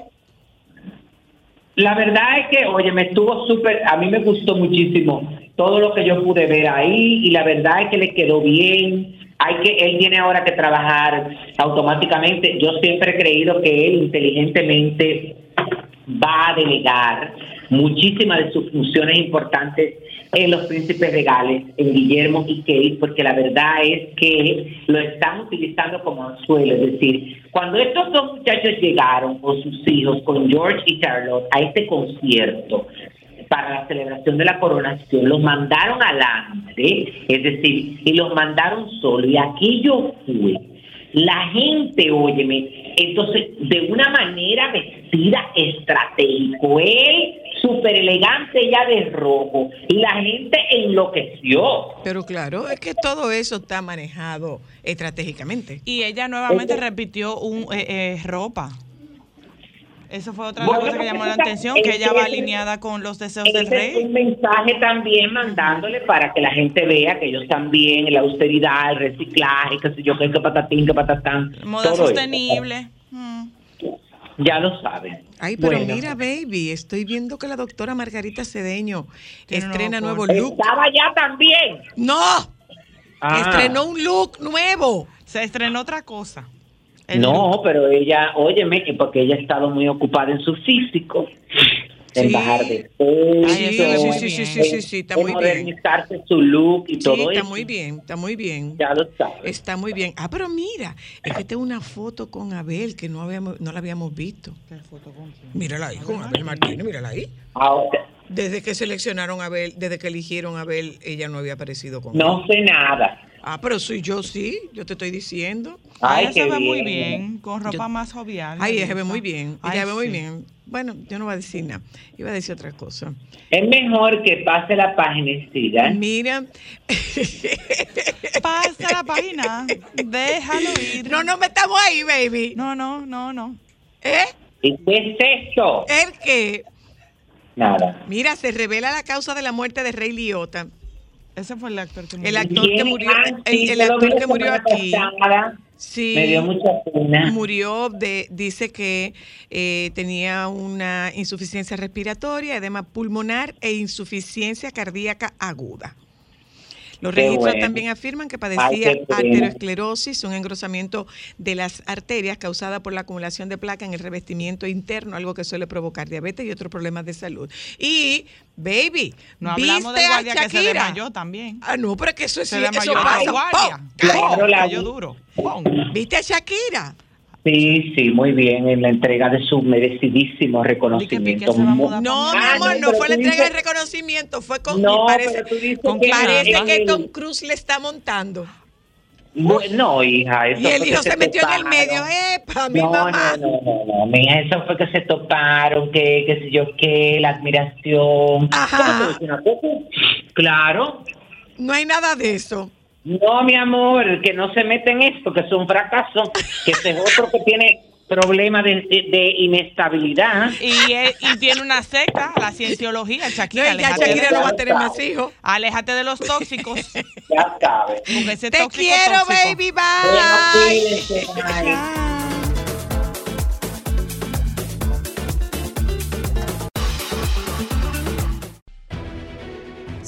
La verdad es que, oye, me estuvo súper, a mí me gustó muchísimo todo lo que yo pude ver ahí y la verdad es que le quedó bien. Hay que, él tiene ahora que trabajar automáticamente. Yo siempre he creído que él inteligentemente va a delegar muchísimas de sus funciones importantes en los príncipes regales, en Guillermo y Kate, porque la verdad es que lo están utilizando como anzuelo. Es decir, cuando estos dos muchachos llegaron con sus hijos, con George y Charlotte, a este concierto para la celebración de la coronación, los mandaron adelante, es decir, y los mandaron solo. Y aquí yo fui la gente, óyeme, entonces de una manera vestida estratégico, él súper elegante ya de rojo, y la gente enloqueció. Pero claro, es que todo eso está manejado estratégicamente. Y ella nuevamente repitió un eh, eh, ropa. Eso fue otra de Bueno, las cosas que llamó la atención, que ella va alineada con los deseos del Ese es rey. un mensaje también mandándole para que la gente vea que ellos también, la austeridad, el reciclaje, qué sé yo, qué, qué patatín, qué patatán. Moda sostenible. Mm. Ya lo saben. Ay, pero Bueno, mira, baby, estoy viendo que la doctora Margarita Cedeño estrena nuevo look. Estaba ya también. ¡No! Ah. Estrenó un look nuevo. Se estrenó otra cosa. El No, pero ella, óyeme, que porque ella ha estado muy ocupada en su físico, en Sí. bajar de peso, Ay, eso sí, sí, sí, bien. sí, sí, está en muy bien. modernizarse su look y Sí, todo está eso. muy bien, está muy bien. Ya lo sabes. Está muy bien. Ah, pero mira, es que tengo una foto con Abel que no habíamos, no la habíamos visto. Mírala ahí, con Abel Martínez, mírala ahí. Ahora, Desde que seleccionaron a Abel, desde que eligieron a Abel, ella no había aparecido con él. no sé nada. Ah, pero soy yo sí, yo te estoy diciendo. Ay, ella qué se ve muy bien. con ropa Yo- más jovial. Ay, ella se ve muy bien, Ay, ella se ve muy bien. Bueno, yo no voy a decir nada, iba a decir otra cosa. Es mejor que pase la página y siga. Mira, <laughs> Pasa la página, déjalo ir. no nos metamos ahí, baby. No, no, no, no. ¿Eh? ¿Y qué es esto? El que, Nada. mira, se revela la causa de la muerte de Rey Liotta. Ese fue el actor que El murió. actor que murió, ah, el, sí, el actor que murió aquí. pasada. Sí. Me dio mucha pena. Murió de, dice que eh, tenía una insuficiencia respiratoria, edema pulmonar e insuficiencia cardíaca aguda. Los Qué registros bueno. también afirman que Ay, padecía pena. arteriosclerosis, un engrosamiento de las arterias causada por la acumulación de placa en el revestimiento interno, algo que suele provocar diabetes y otros problemas de salud. Y, baby, No hablamos ¿viste del a guardia que se Shakira? desmayó también. Ah, no, pero es que eso es Se eso pasa. guardia. ¡Pum! Claro, la vi. duro. ¡Pum! ¿Viste a Shakira? Sí, sí, muy bien, en la entrega de su merecidísimo reconocimiento. Se No, mi Ah, amor, no, fue la entrega de reconocimiento, fue con No, parece, pero tú dices con que parece que Tom Cruise le está montando. No, hija, eso Y el fue hijo que se metió en el toparon. medio, ¡epa, mi no, mamá! No, no, no, no, mija, eso fue que se toparon, que, qué sé yo, qué, la admiración. Ajá. Claro. No hay nada de eso. No, mi amor, que no se mete en esto, que es un fracaso, que ese es otro que tiene problemas de, de- de inestabilidad. Y, él- y tiene una secta, la cienciología, No, Shakira. y ya Shakira no va a tener más hijos. aléjate de los tóxicos. <laughs> Ya sabes. Te tóxico quiero, tóxico. baby, Bueno, bye. bye.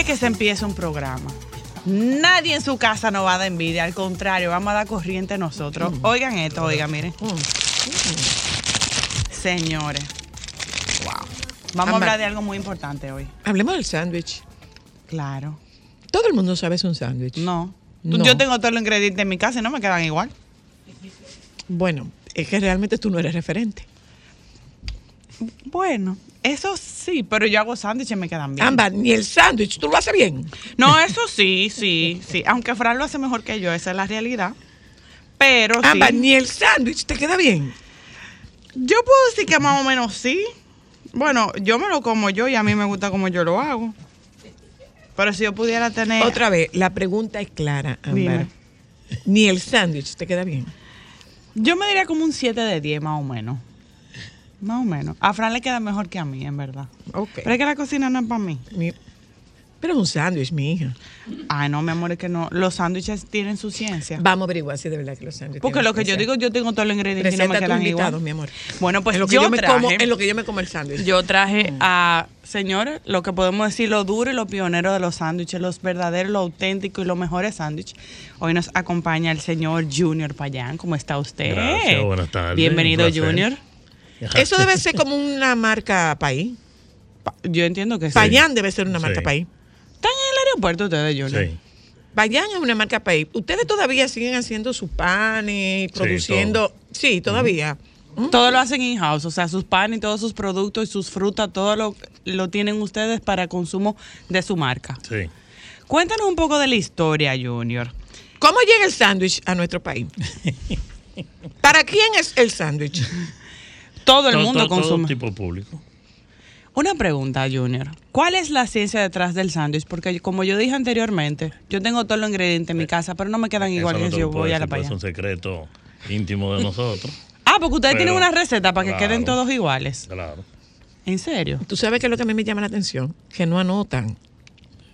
es que se empieza un programa. Nadie en su casa nos va a dar envidia, al contrario, vamos a dar corriente nosotros. Oigan esto, oigan, miren. Señores, wow. Vamos a hablar de algo muy importante hoy. Hablemos del sándwich. Claro. Todo el mundo sabe es un sándwich. No. No. Yo tengo todos los ingredientes en mi casa y no me quedan igual. Bueno, es que realmente tú no eres referente. Bueno, eso sí, pero yo hago sándwiches y me quedan bien. Ámbar, ni el sándwich, tú lo haces bien. No, eso sí, sí, sí. Aunque Fran lo hace mejor que yo, esa es la realidad. Pero sí. ni el sándwich te queda bien. Yo puedo decir que más o menos sí. Bueno, yo me lo como yo y a mí me gusta como yo lo hago. Pero si yo pudiera tener... Otra vez, la pregunta es clara, Ámbar. Ni el sándwich te queda bien. Yo me diría como un 7 de 10 más o menos. Más o menos. A Fran le queda mejor que a mí, en verdad. Ok. Pero es que la cocina no es para mí. Mi- Pero es un sándwich, mi hija. Ay, no, mi amor, es que no. Los sándwiches tienen su ciencia. Vamos a averiguar si de verdad que los sándwiches Porque lo que yo digo, yo tengo todos los ingredientes y no me quedan invitados, igual. mi amor. Bueno, pues en lo que yo, yo, me como, traje- en lo que yo me como el sándwich. Yo traje a, señores, lo que podemos decir, lo duro y lo pionero de los sándwiches, los verdaderos, lo auténtico y los mejores sándwiches. Hoy nos acompaña el señor Junior Payán. ¿Cómo está usted? Gracias, buenas tardes, Bienvenido. Junior. Eso debe ser como una marca país. Pa- Yo entiendo que sí. Payán debe ser una marca Sí. país. ¿Están en el aeropuerto ustedes, Junior? Sí. Payán es una marca país. Ustedes todavía siguen haciendo sus panes, produciendo. Sí, todavía. Todo lo hacen in-house, o sea, sus panes y todos sus productos y sus frutas, todo lo, lo tienen ustedes para consumo de su marca. Sí. Cuéntanos un poco de la historia, Junior. ¿Cómo llega el sándwich a nuestro país? <laughs> ¿Para quién es el sándwich? Todo el Todo- mundo todo- todo consume. tipo público. Una pregunta, Junior. ¿Cuál es la ciencia detrás del sándwich? Porque como yo dije anteriormente, yo tengo todos los ingredientes en mi casa, pero no me quedan igual Eso no que te si yo voy a la porque playa. Es un secreto íntimo de nosotros. Ah, porque ustedes Pero- tienen una receta para que claro. queden todos iguales. Claro. ¿En serio? Tú sabes que es lo que a mí me llama la atención, que no anotan.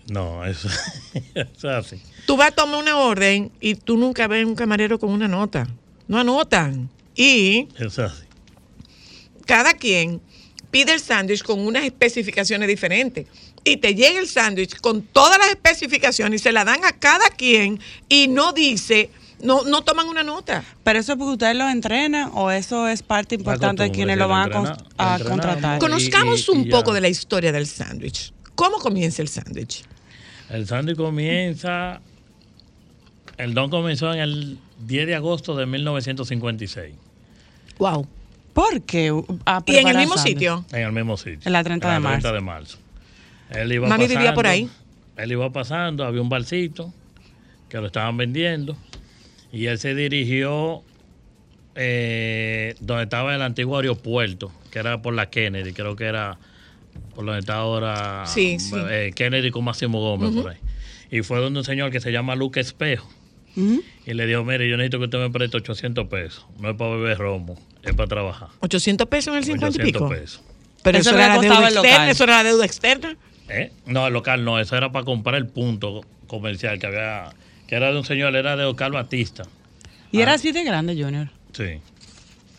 No, eso, <laughs> eso es así. Tú vas a tomar una orden y tú nunca ves un camarero con una nota. No anotan. Y Eso es así. Cada quien pide el sándwich con unas especificaciones diferentes. Y te llega el sándwich con todas las especificaciones y se la dan a cada quien y no dice, no, no toman una nota. Pero eso es porque ustedes lo entrenan o eso es parte importante de quienes lo van a, entrena- contratar. Con- Conozcamos y- y un ya. poco de la historia del sándwich. ¿Cómo comienza el sándwich? El sándwich comienza. El don comenzó en el 10 de agosto de 1956. Wow. ¿Por qué? A ¿Y en el mismo sitio? En el mismo sitio. En la 30 de marzo. 30 de marzo. Él iba Mami vivía por ahí. Él iba pasando, había un barcito que lo estaban vendiendo y él se dirigió eh, donde estaba el antiguo aeropuerto, que era por la Kennedy, creo que era por donde está ahora Sí, sí. eh, Kennedy con Máximo Gómez por ahí. Y fue donde un señor que se llama Luque Espejo. Y le dijo, mire, yo necesito que usted me preste 800 pesos. No es para beber romo, es para trabajar. 800 pesos en el 50 y 800 pico. pesos. Pero Eso era la deuda externa, local. eso era la deuda externa. ¿Eh? No, el local no, eso era para comprar el punto comercial que había, que era de un señor, era de Oscar Batista. Y Ah. era así de grande, Junior. Sí.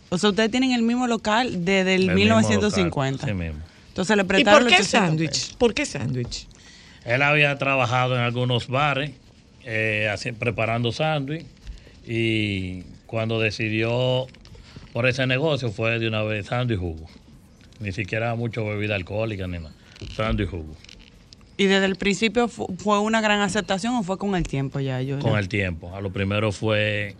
O sea, ustedes tienen el mismo local desde el, el mismo 1950. local, sí mismo. Entonces le ¿Y prestaron por qué 800 pesos. sándwich? ¿Por qué sándwich? Él había trabajado en algunos bares, eh, preparando sándwich, y cuando decidió por ese negocio fue de una vez sándwich y jugo. Ni siquiera mucho bebida alcohólica ni nada. Sándwich y jugo. ¿Y desde el principio fu- fue una gran aceptación o fue con el tiempo ya, Junior? con el tiempo. A lo primero fue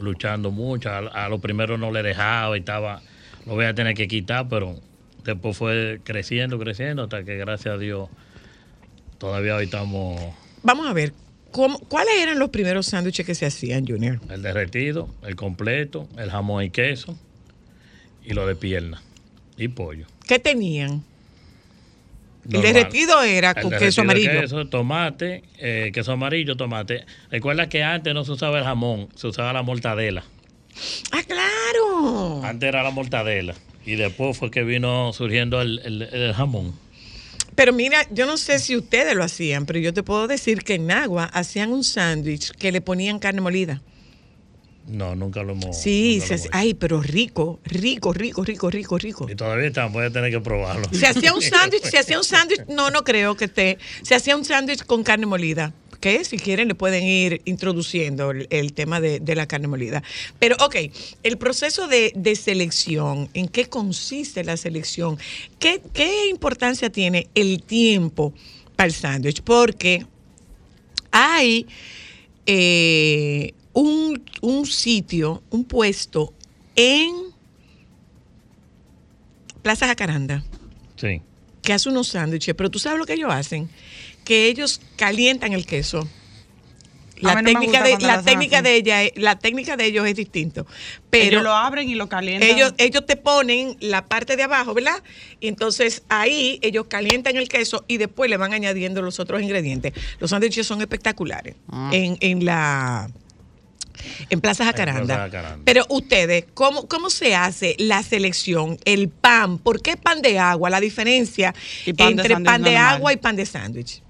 luchando mucho, a, a lo primero no le dejaba y estaba, lo voy a tener que quitar, pero después fue creciendo, creciendo, hasta que gracias a Dios todavía hoy estamos Vamos a ver, ¿cómo- ¿cuáles eran los primeros sándwiches que se hacían, Junior? el derretido, el completo, el jamón y queso y lo de pierna y pollo. ¿Qué tenían? El derretido era El con derretido queso amarillo. Queso, tomate, eh, queso amarillo, tomate. Recuerda que antes no se usaba el jamón, se usaba la mortadela. Ah, claro. Antes era la mortadela y después fue que vino surgiendo el, el- el jamón. Pero mira, yo no sé si ustedes lo hacían, pero yo te puedo decir que en Agua hacían un sándwich que le ponían carne molida. No, nunca lo hemos. Sí, se lo hacía- hemos ay, pero rico, rico, rico, rico, rico, rico. Y todavía estamos, voy a tener que probarlo. Se hacía un <laughs> sándwich, se hacía un sándwich, no, no creo que esté. Se hacía un sándwich con carne molida. Que si quieren le pueden ir introduciendo el, el tema de, de la carne molida. Pero, ok, el proceso de, de selección, ¿en qué consiste la selección? ¿Qué, qué importancia tiene el tiempo para el sándwich? Porque hay eh, un, un sitio, un puesto en Plaza Jacaranda Sí. que hace unos sándwiches, pero tú sabes lo que ellos hacen, que ellos calientan el queso. La no técnica, de, la hacen técnica de ella, la técnica de ellos es distinto. Pero ellos lo abren y lo calientan. ellos, ellos te ponen la parte de abajo, ¿verdad? Y entonces ahí ellos calientan el queso y después le van añadiendo los otros ingredientes. Los sándwiches son espectaculares Ah. en, en la en Plaza Jacaranda. Plaza Jacaranda. Pero ustedes, ¿cómo, ¿cómo se hace la selección? El pan, ¿por qué pan de agua? La diferencia pan entre pan de normal. agua y pan de sándwich.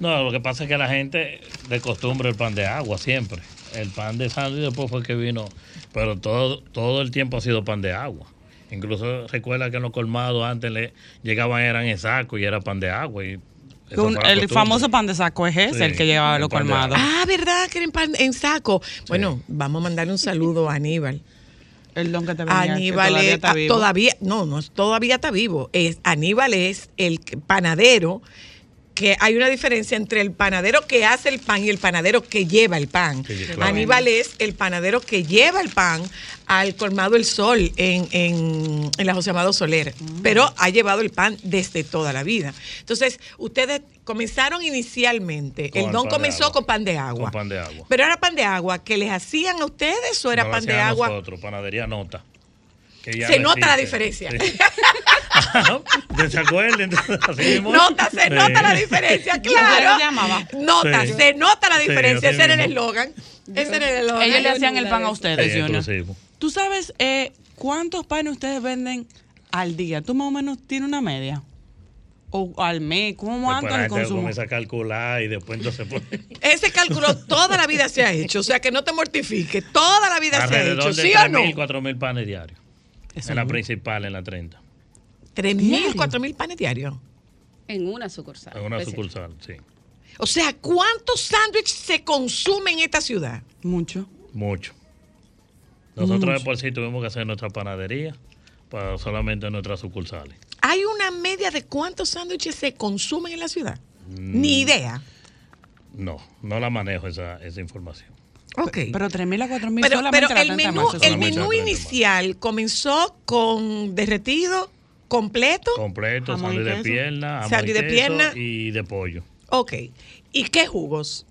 No, lo que pasa es que la gente de costumbre el pan de agua siempre. El pan de sándwich después fue que vino, pero todo, todo el tiempo ha sido pan de agua. Incluso recuerda que en los colmados antes le llegaban eran en saco y era pan de agua. Y Un- el famoso pan de saco es ese, Sí, el que llevaba el los colmados. Ah, ¿verdad? Que era en, pan- en saco. Bueno, vamos a mandarle un saludo a Aníbal. El don que te venía, que Aníbal todavía es, está vivo. todavía, no, no, todavía está vivo. Es, Aníbal es el panadero, que hay una diferencia entre el panadero que hace el pan y el panadero que lleva el pan. Sí, claro. Aníbal es el panadero que lleva el pan al colmado El Sol en, en, en la José Amado Soler, Mm. pero ha llevado el pan desde toda la vida. Entonces, ustedes comenzaron inicialmente, Con el don comenzó con pan de agua. Con pan de agua. Pero era pan de agua que les hacían a ustedes o era No pan de agua. Nosotros, panadería nota. que ya Se no nota la diferencia. Sí. <laughs> <laughs> Mismo. Nota, se Sí. nota la diferencia, <laughs> ¿Cómo se claro. llamaba? Nota, Sí. se nota la diferencia. Ese era el eslogan. Ese era el eslogan. Ellos le hacían el pan a ustedes, Sí, Junior. exclusivo. ¿Tú sabes eh, cuántos panes ustedes venden al día? ¿Tú más o menos tienes una media? ¿O al mes? ¿Cómo Después anda la el consumo? comienza a calcular y después entonces pone <laughs> Ese cálculo toda la vida se ha hecho. O sea, que no te mortifiques. Toda la vida se ha hecho. de ¿Sí o no? 3.000, 4.000 panes diarios. Eso en la principal, en la 30. 3 mil, 4 mil panes diarios. En una sucursal. En una sucursal, sí. O sea, ¿cuántos sándwiches se consumen en esta ciudad? Mucho. Mucho. Nosotros Mucho. de por sí tuvimos que hacer nuestra panadería para solamente nuestras sucursales. ¿Hay una media de cuántos sándwiches se consumen en la ciudad? Mm. Ni idea. No, no la manejo esa, esa información. Ok. Pero 3.000 a 4.000 Pero, pero la el 30 de menú, el menú la 30 de marzo. inicial comenzó con derretido, completo. Completo, Jamón sándwich de pierna, jamón Sándwich y de queso pierna. y de pollo. Ok. ¿Y qué jugos?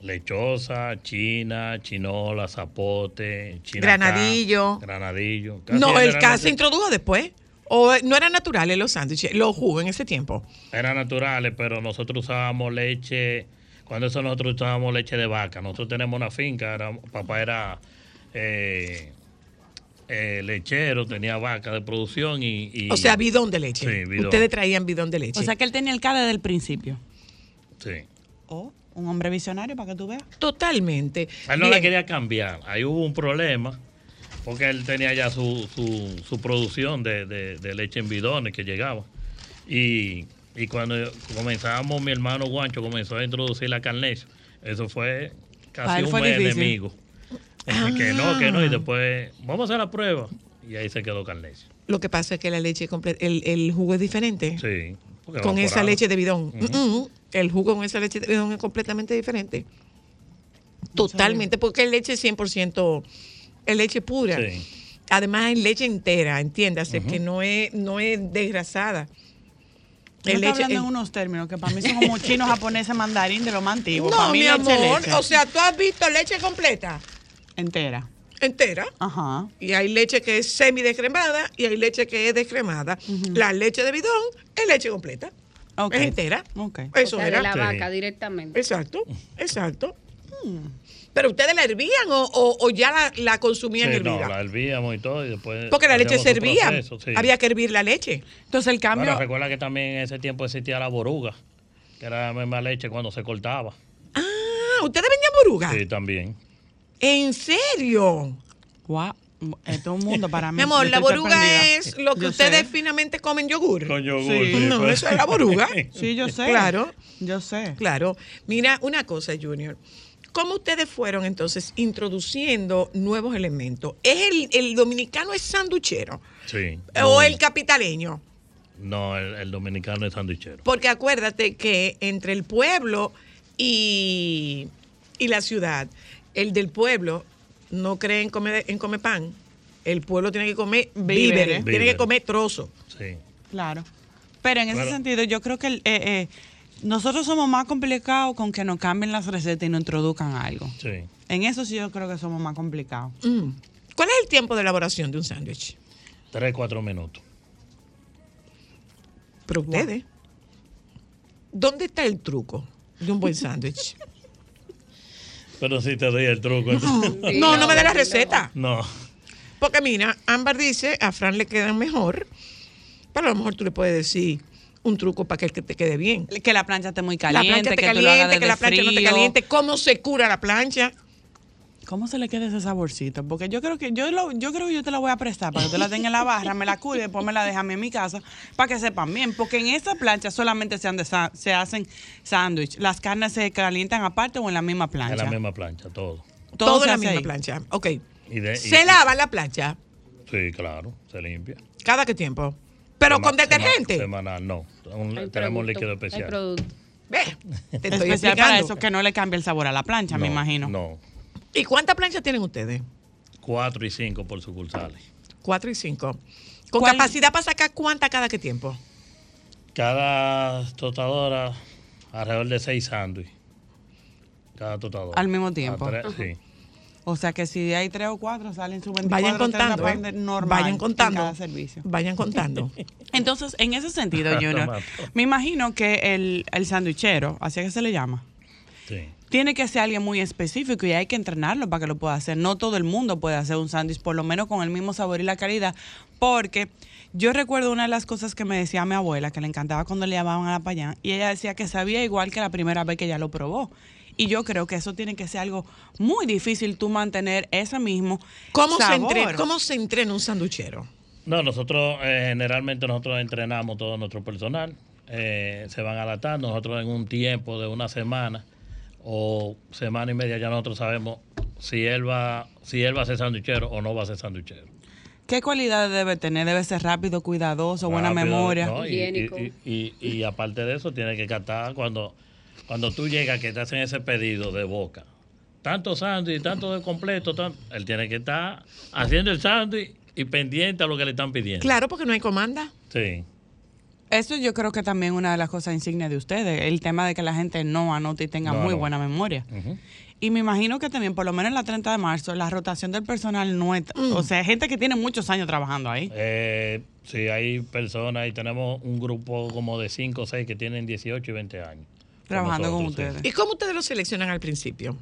Lechosa, china, chinola, zapote, china Granadillo. granadillo. no, el K se introdujo después. ¿O no eran naturales los sándwiches, los jugos en ese tiempo? Eran naturales, pero nosotros usábamos leche. Cuando eso nosotros usábamos leche de vaca. Nosotros tenemos una finca, era, papá era eh, eh, lechero, tenía vaca de producción y. y- O sea, bidón de leche. Sí, bidón. Ustedes traían bidón de leche. O sea que él tenía el cara desde el principio. Sí. Oh, un hombre visionario para que tú veas. Totalmente. A él no Bien. la quería cambiar. Ahí hubo un problema. Porque él tenía ya su, su, su producción de, de- de leche en bidones que llegaba. Y, y cuando comenzamos, mi hermano Guancho comenzó a introducir la carne. Eso fue casi él un fue mes difícil. enemigo. Que no, que no. Y después, vamos a hacer la prueba. Y ahí se quedó carne. Lo que pasa es que la leche, el, el jugo es diferente. Sí. con esa leche de bidón. Mm, mm. El jugo con esa leche de bidón es completamente diferente. Totalmente, porque es leche 100%, es leche pura. Sí. Además es leche entera, entiéndase, que no es, no es desgrasada. Leche- hablando en unos términos que para mí son como chino, japonés, mandarín de lo más antiguo. no, para mí mi leche, amor, leche. o sea, tú has visto leche completa, entera. entera. Ajá. Y hay leche que es semidescremada y hay leche que es descremada. La leche de bidón es leche completa. Es entera. Ok. Eso O sea, era. de la Sí. vaca directamente. Exacto, exacto. Pero ustedes la hervían o, o- o ya la, la consumían Sí, no, hervida. la hervíamos y todo. Y después Porque la leche se un hervía. proceso, sí. Había que hervir la leche. Entonces el cambio. Bueno, recuerda que también en ese tiempo existía la boruga, que era la misma leche cuando se cortaba. Ah, ustedes vendían boruga. Sí, también. ¿En serio? Guau, esto es un mundo para <laughs> mí. Mi amor, la boruga es lo que Yo ustedes sé. finamente comen yogur. Con yogur. Sí. sí, No, pues. eso es la boruga. <laughs> Sí, yo sé. Claro. Yo sé. Claro. Mira, una cosa, Junior. ¿Cómo ustedes fueron entonces introduciendo nuevos elementos? ¿Es el, el dominicano es sanduchero? Sí. ¿O el capitaleño? No, el, el dominicano es sanduichero. Porque acuérdate que entre el pueblo y, y la ciudad, el del pueblo no cree en comer, en comer pan. El pueblo tiene que comer víveres, Víveres. tiene que comer trozos. Sí. Claro. Pero en ese Claro. sentido, yo creo que el, eh, eh, nosotros somos más complicados con que nos cambien las recetas y nos introduzcan algo. Sí. En eso sí yo creo que somos más complicados. Mm. ¿Cuál es el tiempo de elaboración de un sándwich? Tres, cuatro minutos. Pero ustedes, ¿dónde está el truco de un buen sándwich? <laughs> Pero sí te doy el truco. no, <laughs> no me dé la receta. No. Porque mira, Ámbar dice, a Fran le quedan mejor, pero a lo mejor tú le puedes decir un truco para que el que te quede bien. Que la plancha esté muy La caliente, plancha que tú lo hagas caliente, que la plancha no te frío. caliente, cómo se cura la plancha. ¿Cómo se le queda ese saborcito? Porque yo creo que yo lo, yo creo que yo te la voy a prestar para que tú la tengas en la barra, me la y después me la dejas a mí en mi casa para que sepan bien. Porque en esa plancha solamente se, han de sa- se hacen sándwich. Las carnes se calientan aparte o en la misma plancha. En la misma plancha, todo. Todo, en la misma ahí. plancha. Ok. Y de- y- se lava la plancha. Sí, claro, se limpia. ¿Cada qué tiempo? Pero Sema- con detergente. sema- Semanal, no. Un- tenemos un producto, líquido especial. producto. Ve, te estoy Especial para eso, que no le cambie el sabor a la plancha, me No, imagino. No. ¿Y cuántas planchas tienen ustedes? Cuatro y cinco por sucursales. Cuatro y cinco. ¿Con ¿Cuál- capacidad para sacar cuánta cada qué tiempo? Cada tostadora alrededor de seis sándwiches. Cada tostadora. Al mismo tiempo. Sí. O sea que si hay tres o cuatro, salen sus 24 Vayan 30 contando, ¿eh? normal Vayan en contando. cada servicio. Vayan contando. <laughs> Entonces, en ese sentido, <laughs> Junior, me imagino que el, el sandwichero, así es que se le llama, sí. Tiene que ser alguien muy específico y hay que entrenarlo para que lo pueda hacer. No todo el mundo puede hacer un sándwich, por lo menos con el mismo sabor y la calidad, porque yo recuerdo una de las cosas que me decía mi abuela, que le encantaba cuando le llamaban a la payán, y ella decía que sabía igual que la primera vez que ella lo probó. Y yo creo que eso tiene que ser algo muy difícil tú mantener ese mismo ¿Cómo se, entrena, ¿Cómo se entrena un sanduchero? No, nosotros eh, generalmente nosotros entrenamos todo nuestro personal, eh, se van adaptando, nosotros en un tiempo de una semana o semana y media ya nosotros sabemos si él va, si él va a ser sanduichero o no va a ser sanduichero. ¿Qué cualidades debe tener? Debe ser rápido, cuidadoso, buena memoria. ¿no? Y, Higiénico. y- y- y- y aparte de eso, tiene que captar cuando, cuando tú llegas que te hacen ese pedido de boca. Tanto sándwich, tanto de completo, tan- él tiene que estar haciendo el sándwich y pendiente a lo que le están pidiendo. Claro, porque no hay comanda. Sí. Eso yo creo que también una de las cosas insignias de ustedes, el tema de que la gente no anote y tenga No, muy no. buena memoria. Y me imagino que también, por lo menos en la 30 de marzo, la rotación del personal no es... O sea, gente que tiene muchos años trabajando ahí. Eh, sí, hay personas y tenemos un grupo como de 5 o 6 que tienen 18 y 20 años. Trabajando con sí. ustedes. ¿Y cómo ustedes lo seleccionan al principio?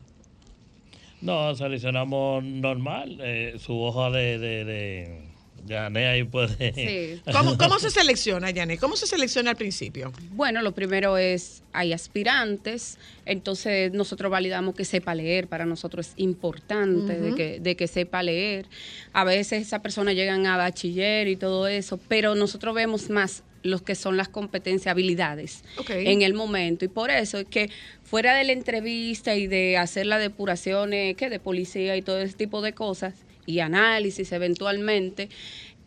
No, seleccionamos normal eh, su hoja de... de, de Yané ahí puede... Sí. ¿Cómo, cómo se selecciona, Janet? ¿Cómo se selecciona al principio? Bueno, lo primero es, hay aspirantes, entonces nosotros validamos que sepa leer, para nosotros es importante de, que, de que sepa leer. A veces esas personas llegan a bachiller y todo eso, pero nosotros vemos más los que son las competencias, habilidades en el momento. Y por eso es que fuera de la entrevista y de hacer las depuraciones que de policía y todo ese tipo de cosas, y análisis eventualmente,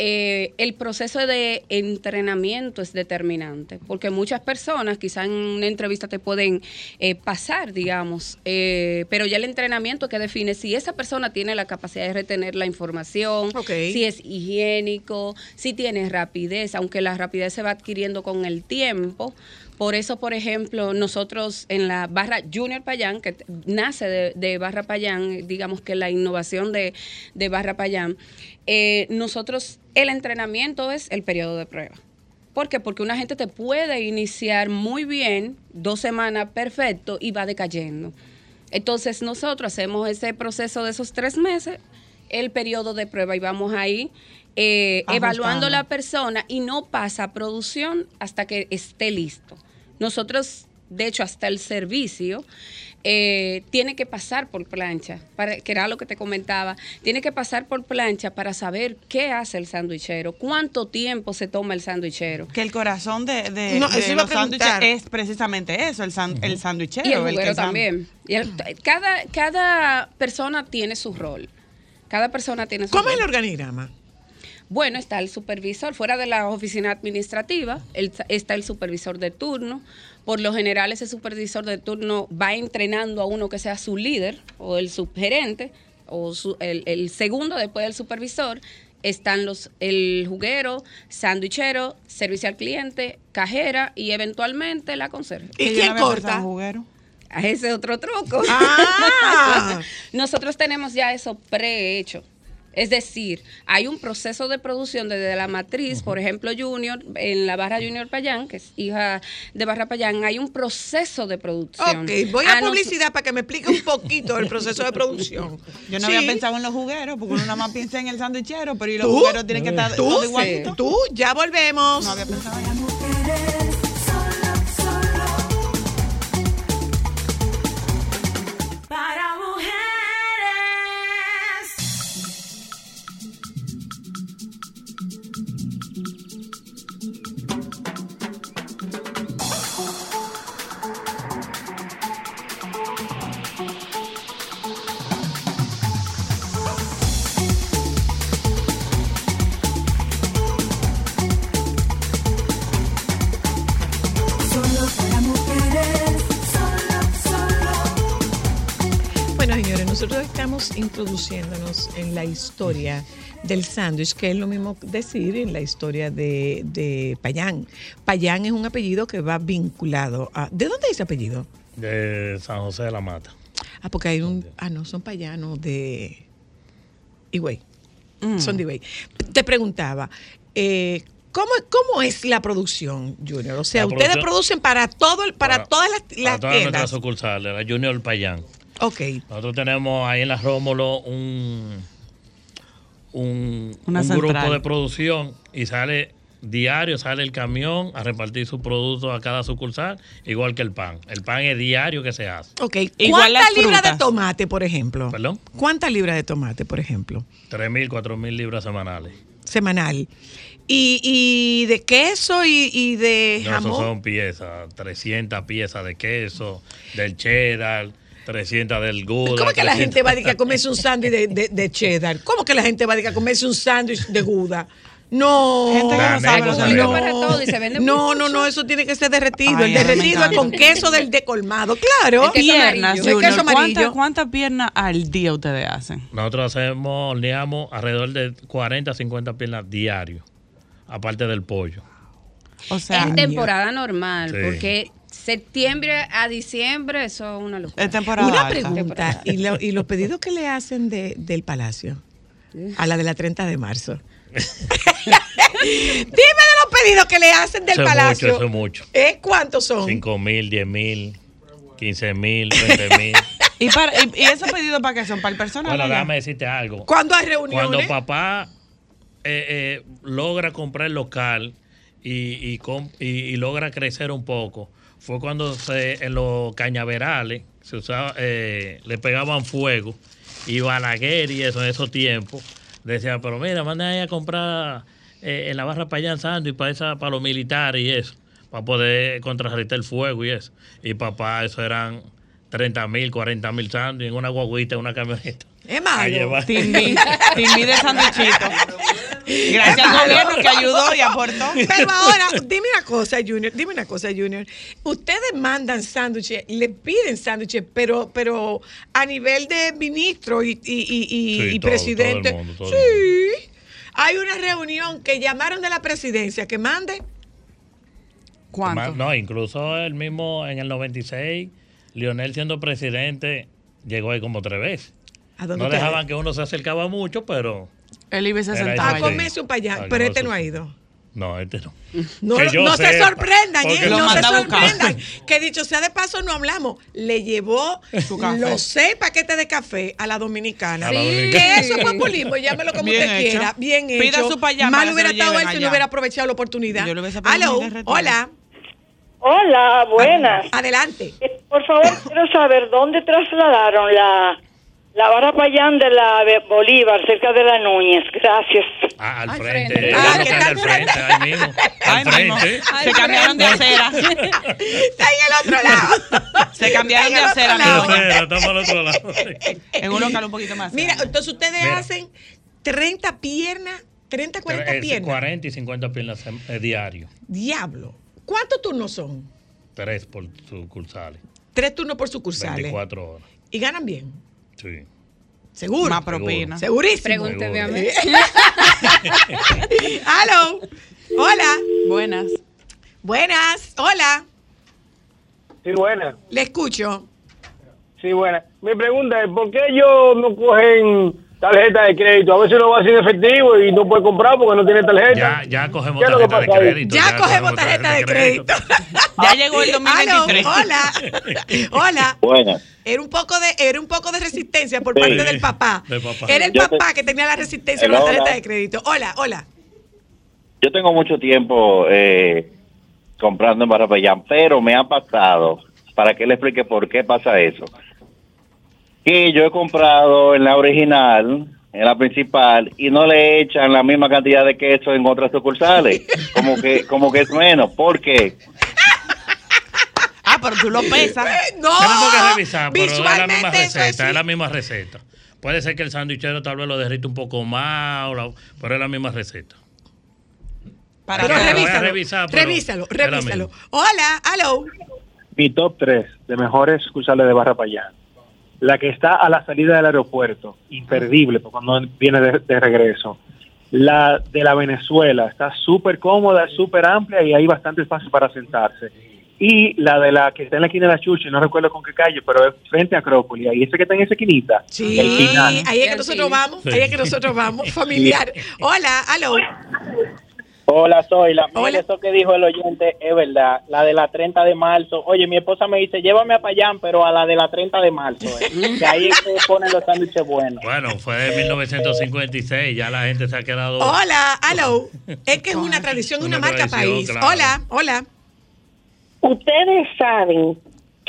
eh, el proceso de entrenamiento es determinante, porque muchas personas quizá en una entrevista te pueden eh, pasar, digamos, eh, pero ya el entrenamiento que define si esa persona tiene la capacidad de retener la información, si es higiénico, si tiene rapidez, aunque la rapidez se va adquiriendo con el tiempo. Por eso, por ejemplo, nosotros en la barra Junior Payán, que nace de, de Barra Payán, digamos que la innovación de, de Barra Payán, eh, nosotros el entrenamiento es el periodo de prueba. ¿Por qué? Porque una gente te puede iniciar muy bien, dos semanas perfecto, y va decayendo. Entonces nosotros hacemos ese proceso de esos tres meses, el periodo de prueba, y vamos ahí eh, evaluando la persona y no pasa a producción hasta que esté listo. Nosotros, de hecho, hasta el servicio eh, tiene que pasar por plancha, para, que era lo que te comentaba, tiene que pasar por plancha para saber qué hace el sandwichero, cuánto tiempo se toma el sandwichero. Que el corazón de, de, No, de eso iba a los sándwiches preguntar. es precisamente eso, el, san- el sándwichero. Y el que sam- también. Y el- cada, cada persona tiene su rol. Cada persona tiene su ¿Cómo rol. es el organigrama? Bueno, está el supervisor, fuera de la oficina administrativa, el- está el supervisor de turno. Por lo general, ese supervisor de turno va entrenando a uno que sea su líder o el subgerente o su- el, el segundo después del supervisor. Están los el juguero, sandwichero, servicio al cliente, cajera y eventualmente la conserje. ¿Y quién corta? juguero. Ah, Ese es otro truco. Ah. <laughs> Nosotros tenemos ya eso prehecho. Es decir, hay un proceso de producción desde la matriz, por ejemplo, Junior, en la barra Junior Payán, que es hija de Barra Payán, hay un proceso de producción. Ok, voy a Ah, nos- publicidad para que me explique un poquito el proceso de producción. <laughs> Yo no Sí. había pensado en los jugueros, porque uno nada más piensa en el sándwichero, pero y los ¿Tú? jugueros tienen que estar Tú, igualitos. tú, ya volvemos. No había pensado en mujeres, en la historia del sándwich, que es lo mismo decir en la historia de, de Payán. Payán es un apellido que va vinculado a... ¿De dónde es ese apellido? De San José de la Mata. Ah, porque hay un... Ah, no, son payanos de... Higüey. Son de Higüey. Te preguntaba, eh, ¿cómo, ¿cómo es la producción, Junior? O sea, La ustedes producen para todo, el- para, todas las, para las todas nuestras tiendas. sucursales, la Junior Payán. Ok. Nosotros tenemos ahí en la Rómulo un, un, Una un central. grupo de producción y sale diario, sale el camión a repartir sus productos a cada sucursal, igual que el pan. El pan es diario que se hace. Ok. ¿Cuántas libras de tomate, por ejemplo? ¿Perdón? ¿Cuántas libras de tomate, por ejemplo? 3.000, 4.000 libras semanales. semanal. Y, y de queso y, y de No, esos jamón. son piezas, 300 piezas de queso, del cheddar, 300 del gouda. ¿Cómo que la 300 gente va a, decir a comerse un <laughs> sándwich de, de- de cheddar? ¿Cómo que la gente va a, decir a comerse un sándwich de gouda? No, Gente que no sabe no, no, y se vende no, mucho. no, no, eso tiene que ser derretido. Ay, el derretido es con queso del decolmado, claro. Piernas, amarillo. El queso amarillo. ¿cuántas piernas al día ustedes hacen? Nosotros hacemos, horneamos alrededor de 40 a 50 piernas diarios, aparte del pollo. O sea, en temporada normal, Sí. porque septiembre a diciembre eso es una locura. es temporada Una alta. pregunta, ¿y, lo- y los pedidos que le hacen de, del Palacio? A la de la 30 de marzo. <laughs> Dime de los pedidos que le hacen del Eso es Palacio. mucho, eso es mucho. ¿Eh? ¿Cuántos son? 5 mil, 10 mil, 15 mil, 20 mil. <laughs> ¿Y, para, y, y esos pedidos para qué son? ¿Para el personal? Bueno, déjame decirte algo. ¿Cuándo hay reuniones? Cuando papá eh, eh, logra comprar el local y, y, com- y- y logra crecer un poco, fue cuando se, en los cañaverales se usaba, eh, le pegaban fuego y Balaguer y eso en esos tiempos decía, pero mira, manda ahí a comprar eh, en la barra para allá en Santo y para, esa, para los militares y eso, para poder contrarrestar el fuego y eso. Y papá, eso eran 30 mil, 40 mil santos en una guaguita, en una camioneta. Es malo. llevar. Timbi, Timbi de <laughs> sanduichito. Gracias al gobierno que ayudó y aportó. Pero ahora, dime una cosa, Junior, dime una cosa, Junior. Ustedes mandan sándwiches, le piden sándwiches, pero, pero a nivel de ministro y, y, y- y- Sí, y todo, presidente. todo el mundo, todo el sí. Hay una reunión que llamaron de la presidencia que mande. ¿Cuánto? No, incluso el mismo en el 96, Lionel siendo presidente, llegó ahí como tres veces. ¿A dónde No dejaban que uno se acercaba mucho, pero Se Era sentaba A comerse un payán, Ah, pero no, este no ha ido. no, este no. No, se sorprendan, ¿eh? Lo no se buscar. sorprendan. Que dicho sea de paso, no hablamos. Le llevó los seis paquetes de café a la dominicana. Sí. Que eso es populismo, llámelo como Bien usted hecho. quiera. Bien hecho. Pida su payán Mal hubiera lo estado él si no hubiera aprovechado la oportunidad. Yo un derretido. hola, Hola, buenas. adelante. Eh, Por favor, <laughs> quiero saber dónde trasladaron la, la barra payán de la Bolívar, cerca de la Núñez. Gracias. Ah, al Al frente. frente. Ah, local que está al frente, ahí mismo. Ahí Al mismo. frente. Se cambiaron de acera. <laughs> Está en el otro lado. Se cambiaron de Está en el acera, otro mi lado. doña. Acera, estamos al otro lado. <laughs> En un local un poquito más. Mira, entonces ustedes Mira. hacen 30 piernas, 30, 40 Eh, piernas. 40 y 50 piernas eh, diario. Diablo. ¿Cuántos turnos son? Tres por sucursales. Tres turnos por sucursales. 24 horas. Y ganan bien. Sí. Seguro. Más propina. Segurísimo. Pregúnteme a mí. <laughs> Aló. Hola. Buenas. Buenas. Hola. Sí, buena. Le escucho. Sí, buena. Mi pregunta es, ¿por qué ellos no cogen tarjeta de crédito? A veces uno va sin efectivo y no puede comprar porque no tiene tarjeta. Ya, ya cogemos ¿Qué es lo que tarjeta de crédito. Ya, cogemos tarjeta de crédito. Ya llegó el 2023. Aló. Hola. <laughs> Hola. Buenas. Era un poco de, era un poco de resistencia por Sí. parte del papá. Era el Yo te- papá que tenía la resistencia con la tarjeta hola. de crédito. Hola, hola. Yo tengo mucho tiempo eh, comprando en Barrapayán, pero me ha pasado, para que le explique por qué pasa eso, que yo he comprado en la original, en la principal, y no le echan la misma cantidad de queso en otras sucursales, <laughs> como que, como que es menos. ¿Por qué? Ah, pero tú lo pesas. Eh, no. Tenemos que revisar, pero es la misma receta, es es la misma receta. Puede ser que el sándwichero tal vez lo derrite un poco más, pero es la misma receta. Para Pero revísalo. revisar, pero revísalo. Hola, aló. Mi top 3 de mejores sucursales de Barrapayán. La que está a la salida del aeropuerto, imperdible por cuando viene de, de regreso. La de la Venezuela, está súper cómoda, súper amplia y hay bastante espacio para sentarse. Y la de la que está en la esquina de la Chucha, no recuerdo con qué calle, pero es frente a Acrópolis. Ahí ese que está en esa esquinita. Sí, El final. ahí es que nosotros vamos, ahí es que nosotros vamos, familiar. Hola, aló. Hola, soy la. Hola. eso que dijo el oyente es verdad. La de la 30 de marzo. Oye, mi esposa me dice, llévame a Payán, pero a la de la 30 de marzo. eh, <laughs> que ahí que ponen los sándwiches buenos. Bueno, fue de 1956, ya la gente se ha quedado. Hola, aló. Es que es una tradición, una Una marca tradición, país. claro. Hola, hola. Ustedes saben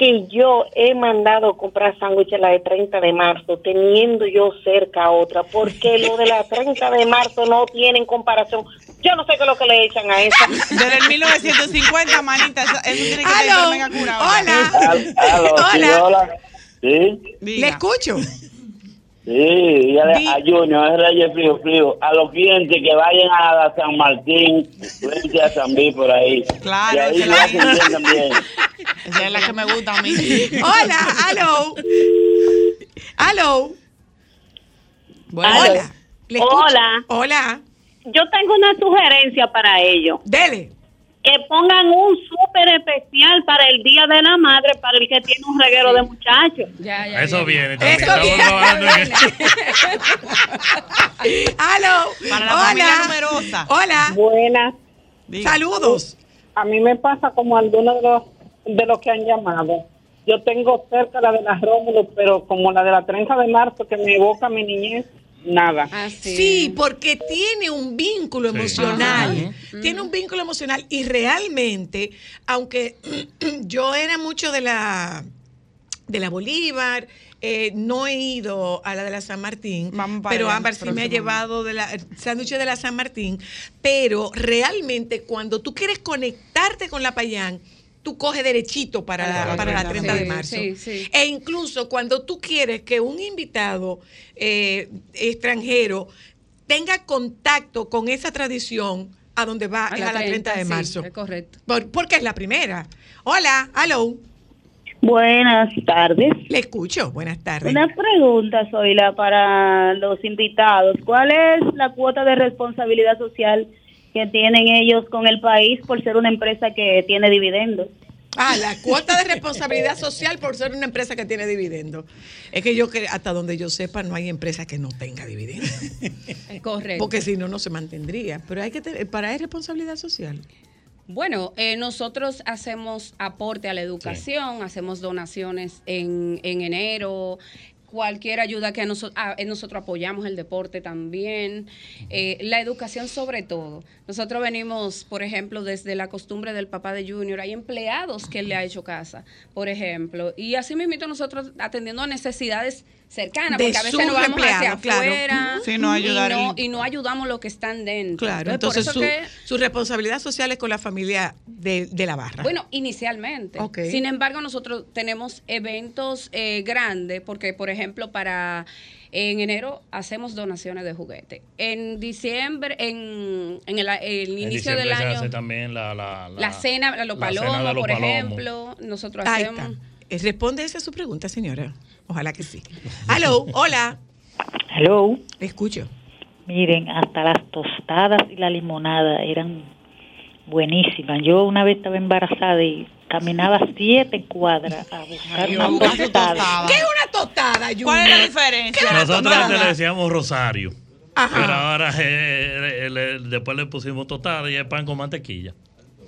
que yo he mandado comprar sándwiches la de 30 de marzo, teniendo yo cerca otra, porque lo de la 30 de marzo no tienen comparación. Yo no sé qué es lo que le echan a esa. Desde el 1950, manita, eso, eso tiene que mega curado. Hola. Al- aló, sí, Hola. hola. Sí, Le escucho. sí, a Junior, es Reyes Frío Frío. A los clientes que vayan a San Martín, frente a San Luis por ahí. Claro, Y ahí lo hacen bien también. <laughs> Esa es la que me gusta a mí. <laughs> Hola. Aló. Aló. Hola. Le. Hola. Hola. Yo tengo una sugerencia para ellos. Dele. Que pongan un súper especial para el Día de la Madre, para el que tiene un reguero de muchachos. Ya, Eso viene también. Eso Estamos viene, <laughs> Aló. Para la Hola. familia numerosa. Hola. Buenas. Saludos. A mí me pasa como algunos de los, de los que han llamado. Yo tengo cerca la de las Rómulo, pero como la de la 30 de marzo que me evoca mi niñez, nada. Sí, porque tiene un vínculo Sí. emocional. Ajá. Tiene un vínculo emocional y realmente, aunque <clears throat> yo era mucho de la de la Bolívar, eh, no he ido a la de la San Martín, pero Ámbar sí me ha llevado de la sándwich de la San Martín, pero realmente cuando tú quieres conectarte con la Payán, tú coges derechito para la, para la 30 de marzo. sí, sí. E incluso cuando tú quieres que un invitado eh, extranjero tenga contacto con esa tradición a donde va A es la a la 30 de sí, marzo. es correcto. Por- porque es la primera. Hola, hello. Buenas tardes. Le escucho. Buenas tardes. Una pregunta, Zoila, para los invitados. ¿Cuál es la cuota de responsabilidad social que tienen ellos con el país por ser una empresa que tiene dividendos? Ah, la cuota de responsabilidad social por ser una empresa que tiene dividendo. Es que yo que hasta donde yo sepa no hay empresa que no tenga dividendo. Es <laughs> correcto. Porque si no no se mantendría, pero hay que tener para es responsabilidad social. Bueno, eh, nosotros hacemos aporte a la educación, hacemos donaciones en, en enero, cualquier ayuda que a nosotros, nosotros apoyamos el deporte también, eh, la educación sobre todo. Nosotros venimos, por ejemplo, desde la costumbre del papá de Junior, hay empleados que él le ha hecho casa, por ejemplo, y así mismo nosotros atendiendo a necesidades cercanas, De porque a veces nos vamos hacia empleados, claro. afuera Sí, no y, no, y no ayudamos los que están dentro. Claro, Entonces, su, eso que su responsabilidad social es con la familia de, de la barra. bueno, inicialmente. Sin embargo, nosotros tenemos eventos eh, grandes, porque, por ejemplo, para en enero hacemos donaciones de juguete. En diciembre, en, en el, el En inicio diciembre del se año, hace también la, la, la, cena, los la cena palomos, los por palomos. ejemplo, nosotros Ahí hacemos. está. Eh, Responde esa su pregunta, señora. Ojalá que sí. Hello, hola. Hello. Escucho. Miren, hasta las tostadas y la limonada eran buenísimas. Yo una vez estaba embarazada y caminaba siete cuadras a buscar Ay, una tostada. ¿Qué es una tostada, Junior? ¿Cuál es la diferencia? Nosotros antes le decíamos rosario. Ajá. Pero ahora eh, eh, le- después le pusimos tostada y es pan con mantequilla.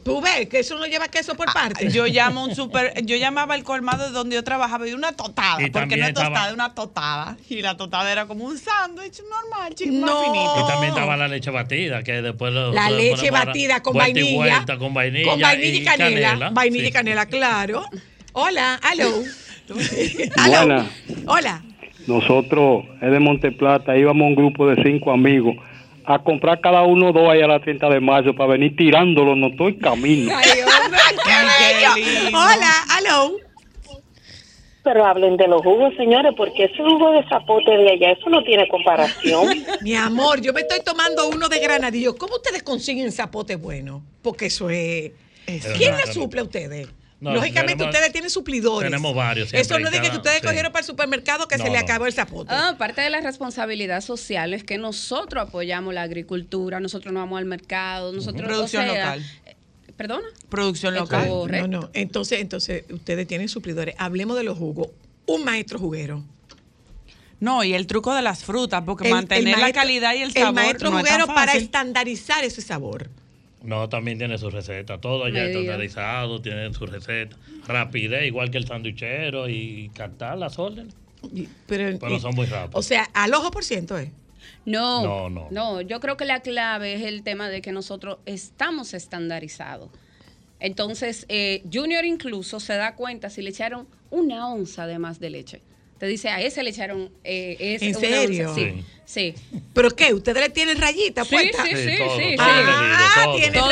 Tú ves que eso no lleva queso por parte. Yo llamo un super, yo llamaba al colmado de donde yo trabajaba y una totada, Y porque no es estaba- tostada, es una totada. Y la totada era como un sándwich normal, chico, más No. finito. Y también estaba la leche batida, que después lo, La leche batida con vuelta y vainilla. vuelta, con vainilla. Con vainilla y canela. Vainilla y canela, claro. Hola, hello. Buenas. Hola. Nosotros, es de Monteplata, íbamos un grupo de cinco amigos a comprar cada uno dos ahí a la 30 de mayo para venir tirándolo, no estoy camino. Ay, hombre, <laughs> qué bello. Hola, hello. Pero hablen de los jugos, señores, porque ese jugo de zapote de allá, eso no tiene comparación. <laughs> Mi amor, yo me estoy tomando uno de granadillo. ¿Cómo ustedes consiguen zapote bueno? Porque eso es. ¿Quién le suple a ustedes? No, Lógicamente tenemos- ustedes tienen suplidores. tenemos varios Eso no diga que ustedes sí. cogieron para el supermercado que No, se le no. acabó el zapote. Ah, parte de la responsabilidad social es que nosotros apoyamos la agricultura, nosotros nos vamos al mercado, nosotros Producción o sea, local. eh, ¿Perdona? Producción Es local. correcto. No, no. Entonces, entonces, ustedes tienen suplidores. Hablemos de los jugos. Un maestro juguero. No, y el truco de las frutas, porque El- mantener el la calidad y el sabor El maestro no es tan juguero para estandarizar ese sabor. No, también tiene su receta. Todo ya estandarizado, tiene su receta. Rapidez, igual que el sanduichero y cantar las órdenes. Pero, Pero son muy rápidos. O sea, al ojo por ciento es. No, No, no. no, yo creo que la clave es el tema de que nosotros estamos estandarizados. Entonces, eh, Junior incluso se da cuenta si le echaron una onza de más de leche. Te dice, a ese le echaron eh, ese- ¿En serio? Sí, sí. ¿Pero qué? ¿Ustedes le tienen rayita Sí, sí, sí, todo, sí, Ah, sí. todo, tiene todo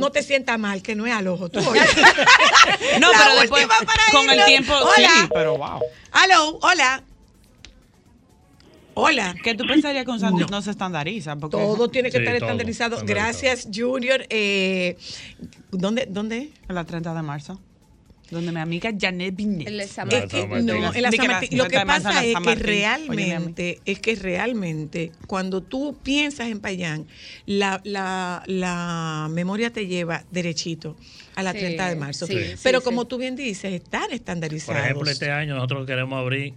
no te sientas mal, que no es al ojo. Tú, <laughs> No, La pero después, con el tiempo, Hola. sí, pero wow. Aló, hola. Hola. ¿Qué tú pensarías que un sándwich no. se estandariza? Porque Todo tiene que Sí, estar todo, estandarizado. Gracias, Junior. Eh, ¿Dónde? ¿Dónde? A la 30 de marzo. Donde mi amiga Janet Binet. El de San Es que- no, en la. Lo que pasa es que realmente, es que realmente, cuando tú piensas en Payán, la, la, la memoria te lleva derechito a la Sí, 30 de marzo. sí, Pero sí, como sí. tú bien dices, están Por estandarizados. ejemplo, este año nosotros queremos abrir,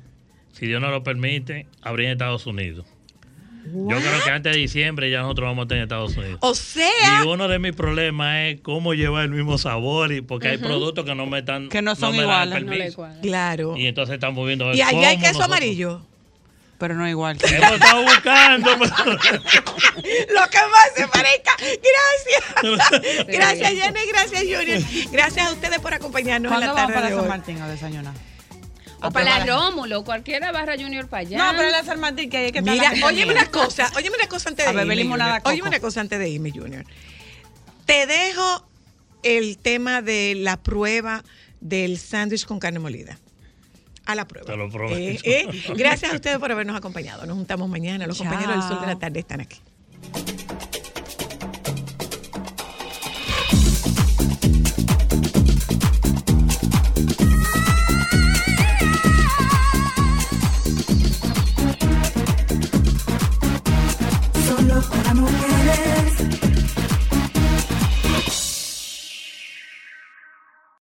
si Dios nos lo permite, abrir en Estados Unidos. Yo creo que antes de diciembre ya nosotros vamos a estar en Estados Unidos. O sea, Y uno de mis problemas es cómo llevar el mismo sabor, y porque hay productos que no me están Que no son me dan iguales. permiso. No. Claro. Y entonces estamos viendo. a ver y allá hay queso nosotros- amarillo. Pero no igual. <laughs> Hemos estado buscando. <laughs> Lo que más se parezca. Gracias. <laughs> Gracias, Jenny. Gracias, Junior. Gracias a ustedes por acompañarnos en ¿Cuándo la vamos tarde para de San hoy. Martín a desayunar? O para la Rómulo, cualquiera barra Junior para allá. No, pero la San Martín que hay que estar Mira, óyeme una cosa, óyeme una cosa antes de A beber irme, limonada. Óyeme una cosa antes de irme, Junior. Te dejo el tema de la prueba del sándwich con carne molida. A la prueba. Te lo prometo. Eh, eh, gracias a ustedes por habernos acompañado. Nos juntamos mañana. Los Chao. compañeros del Sol de la Tarde están aquí. Solo para mujeres.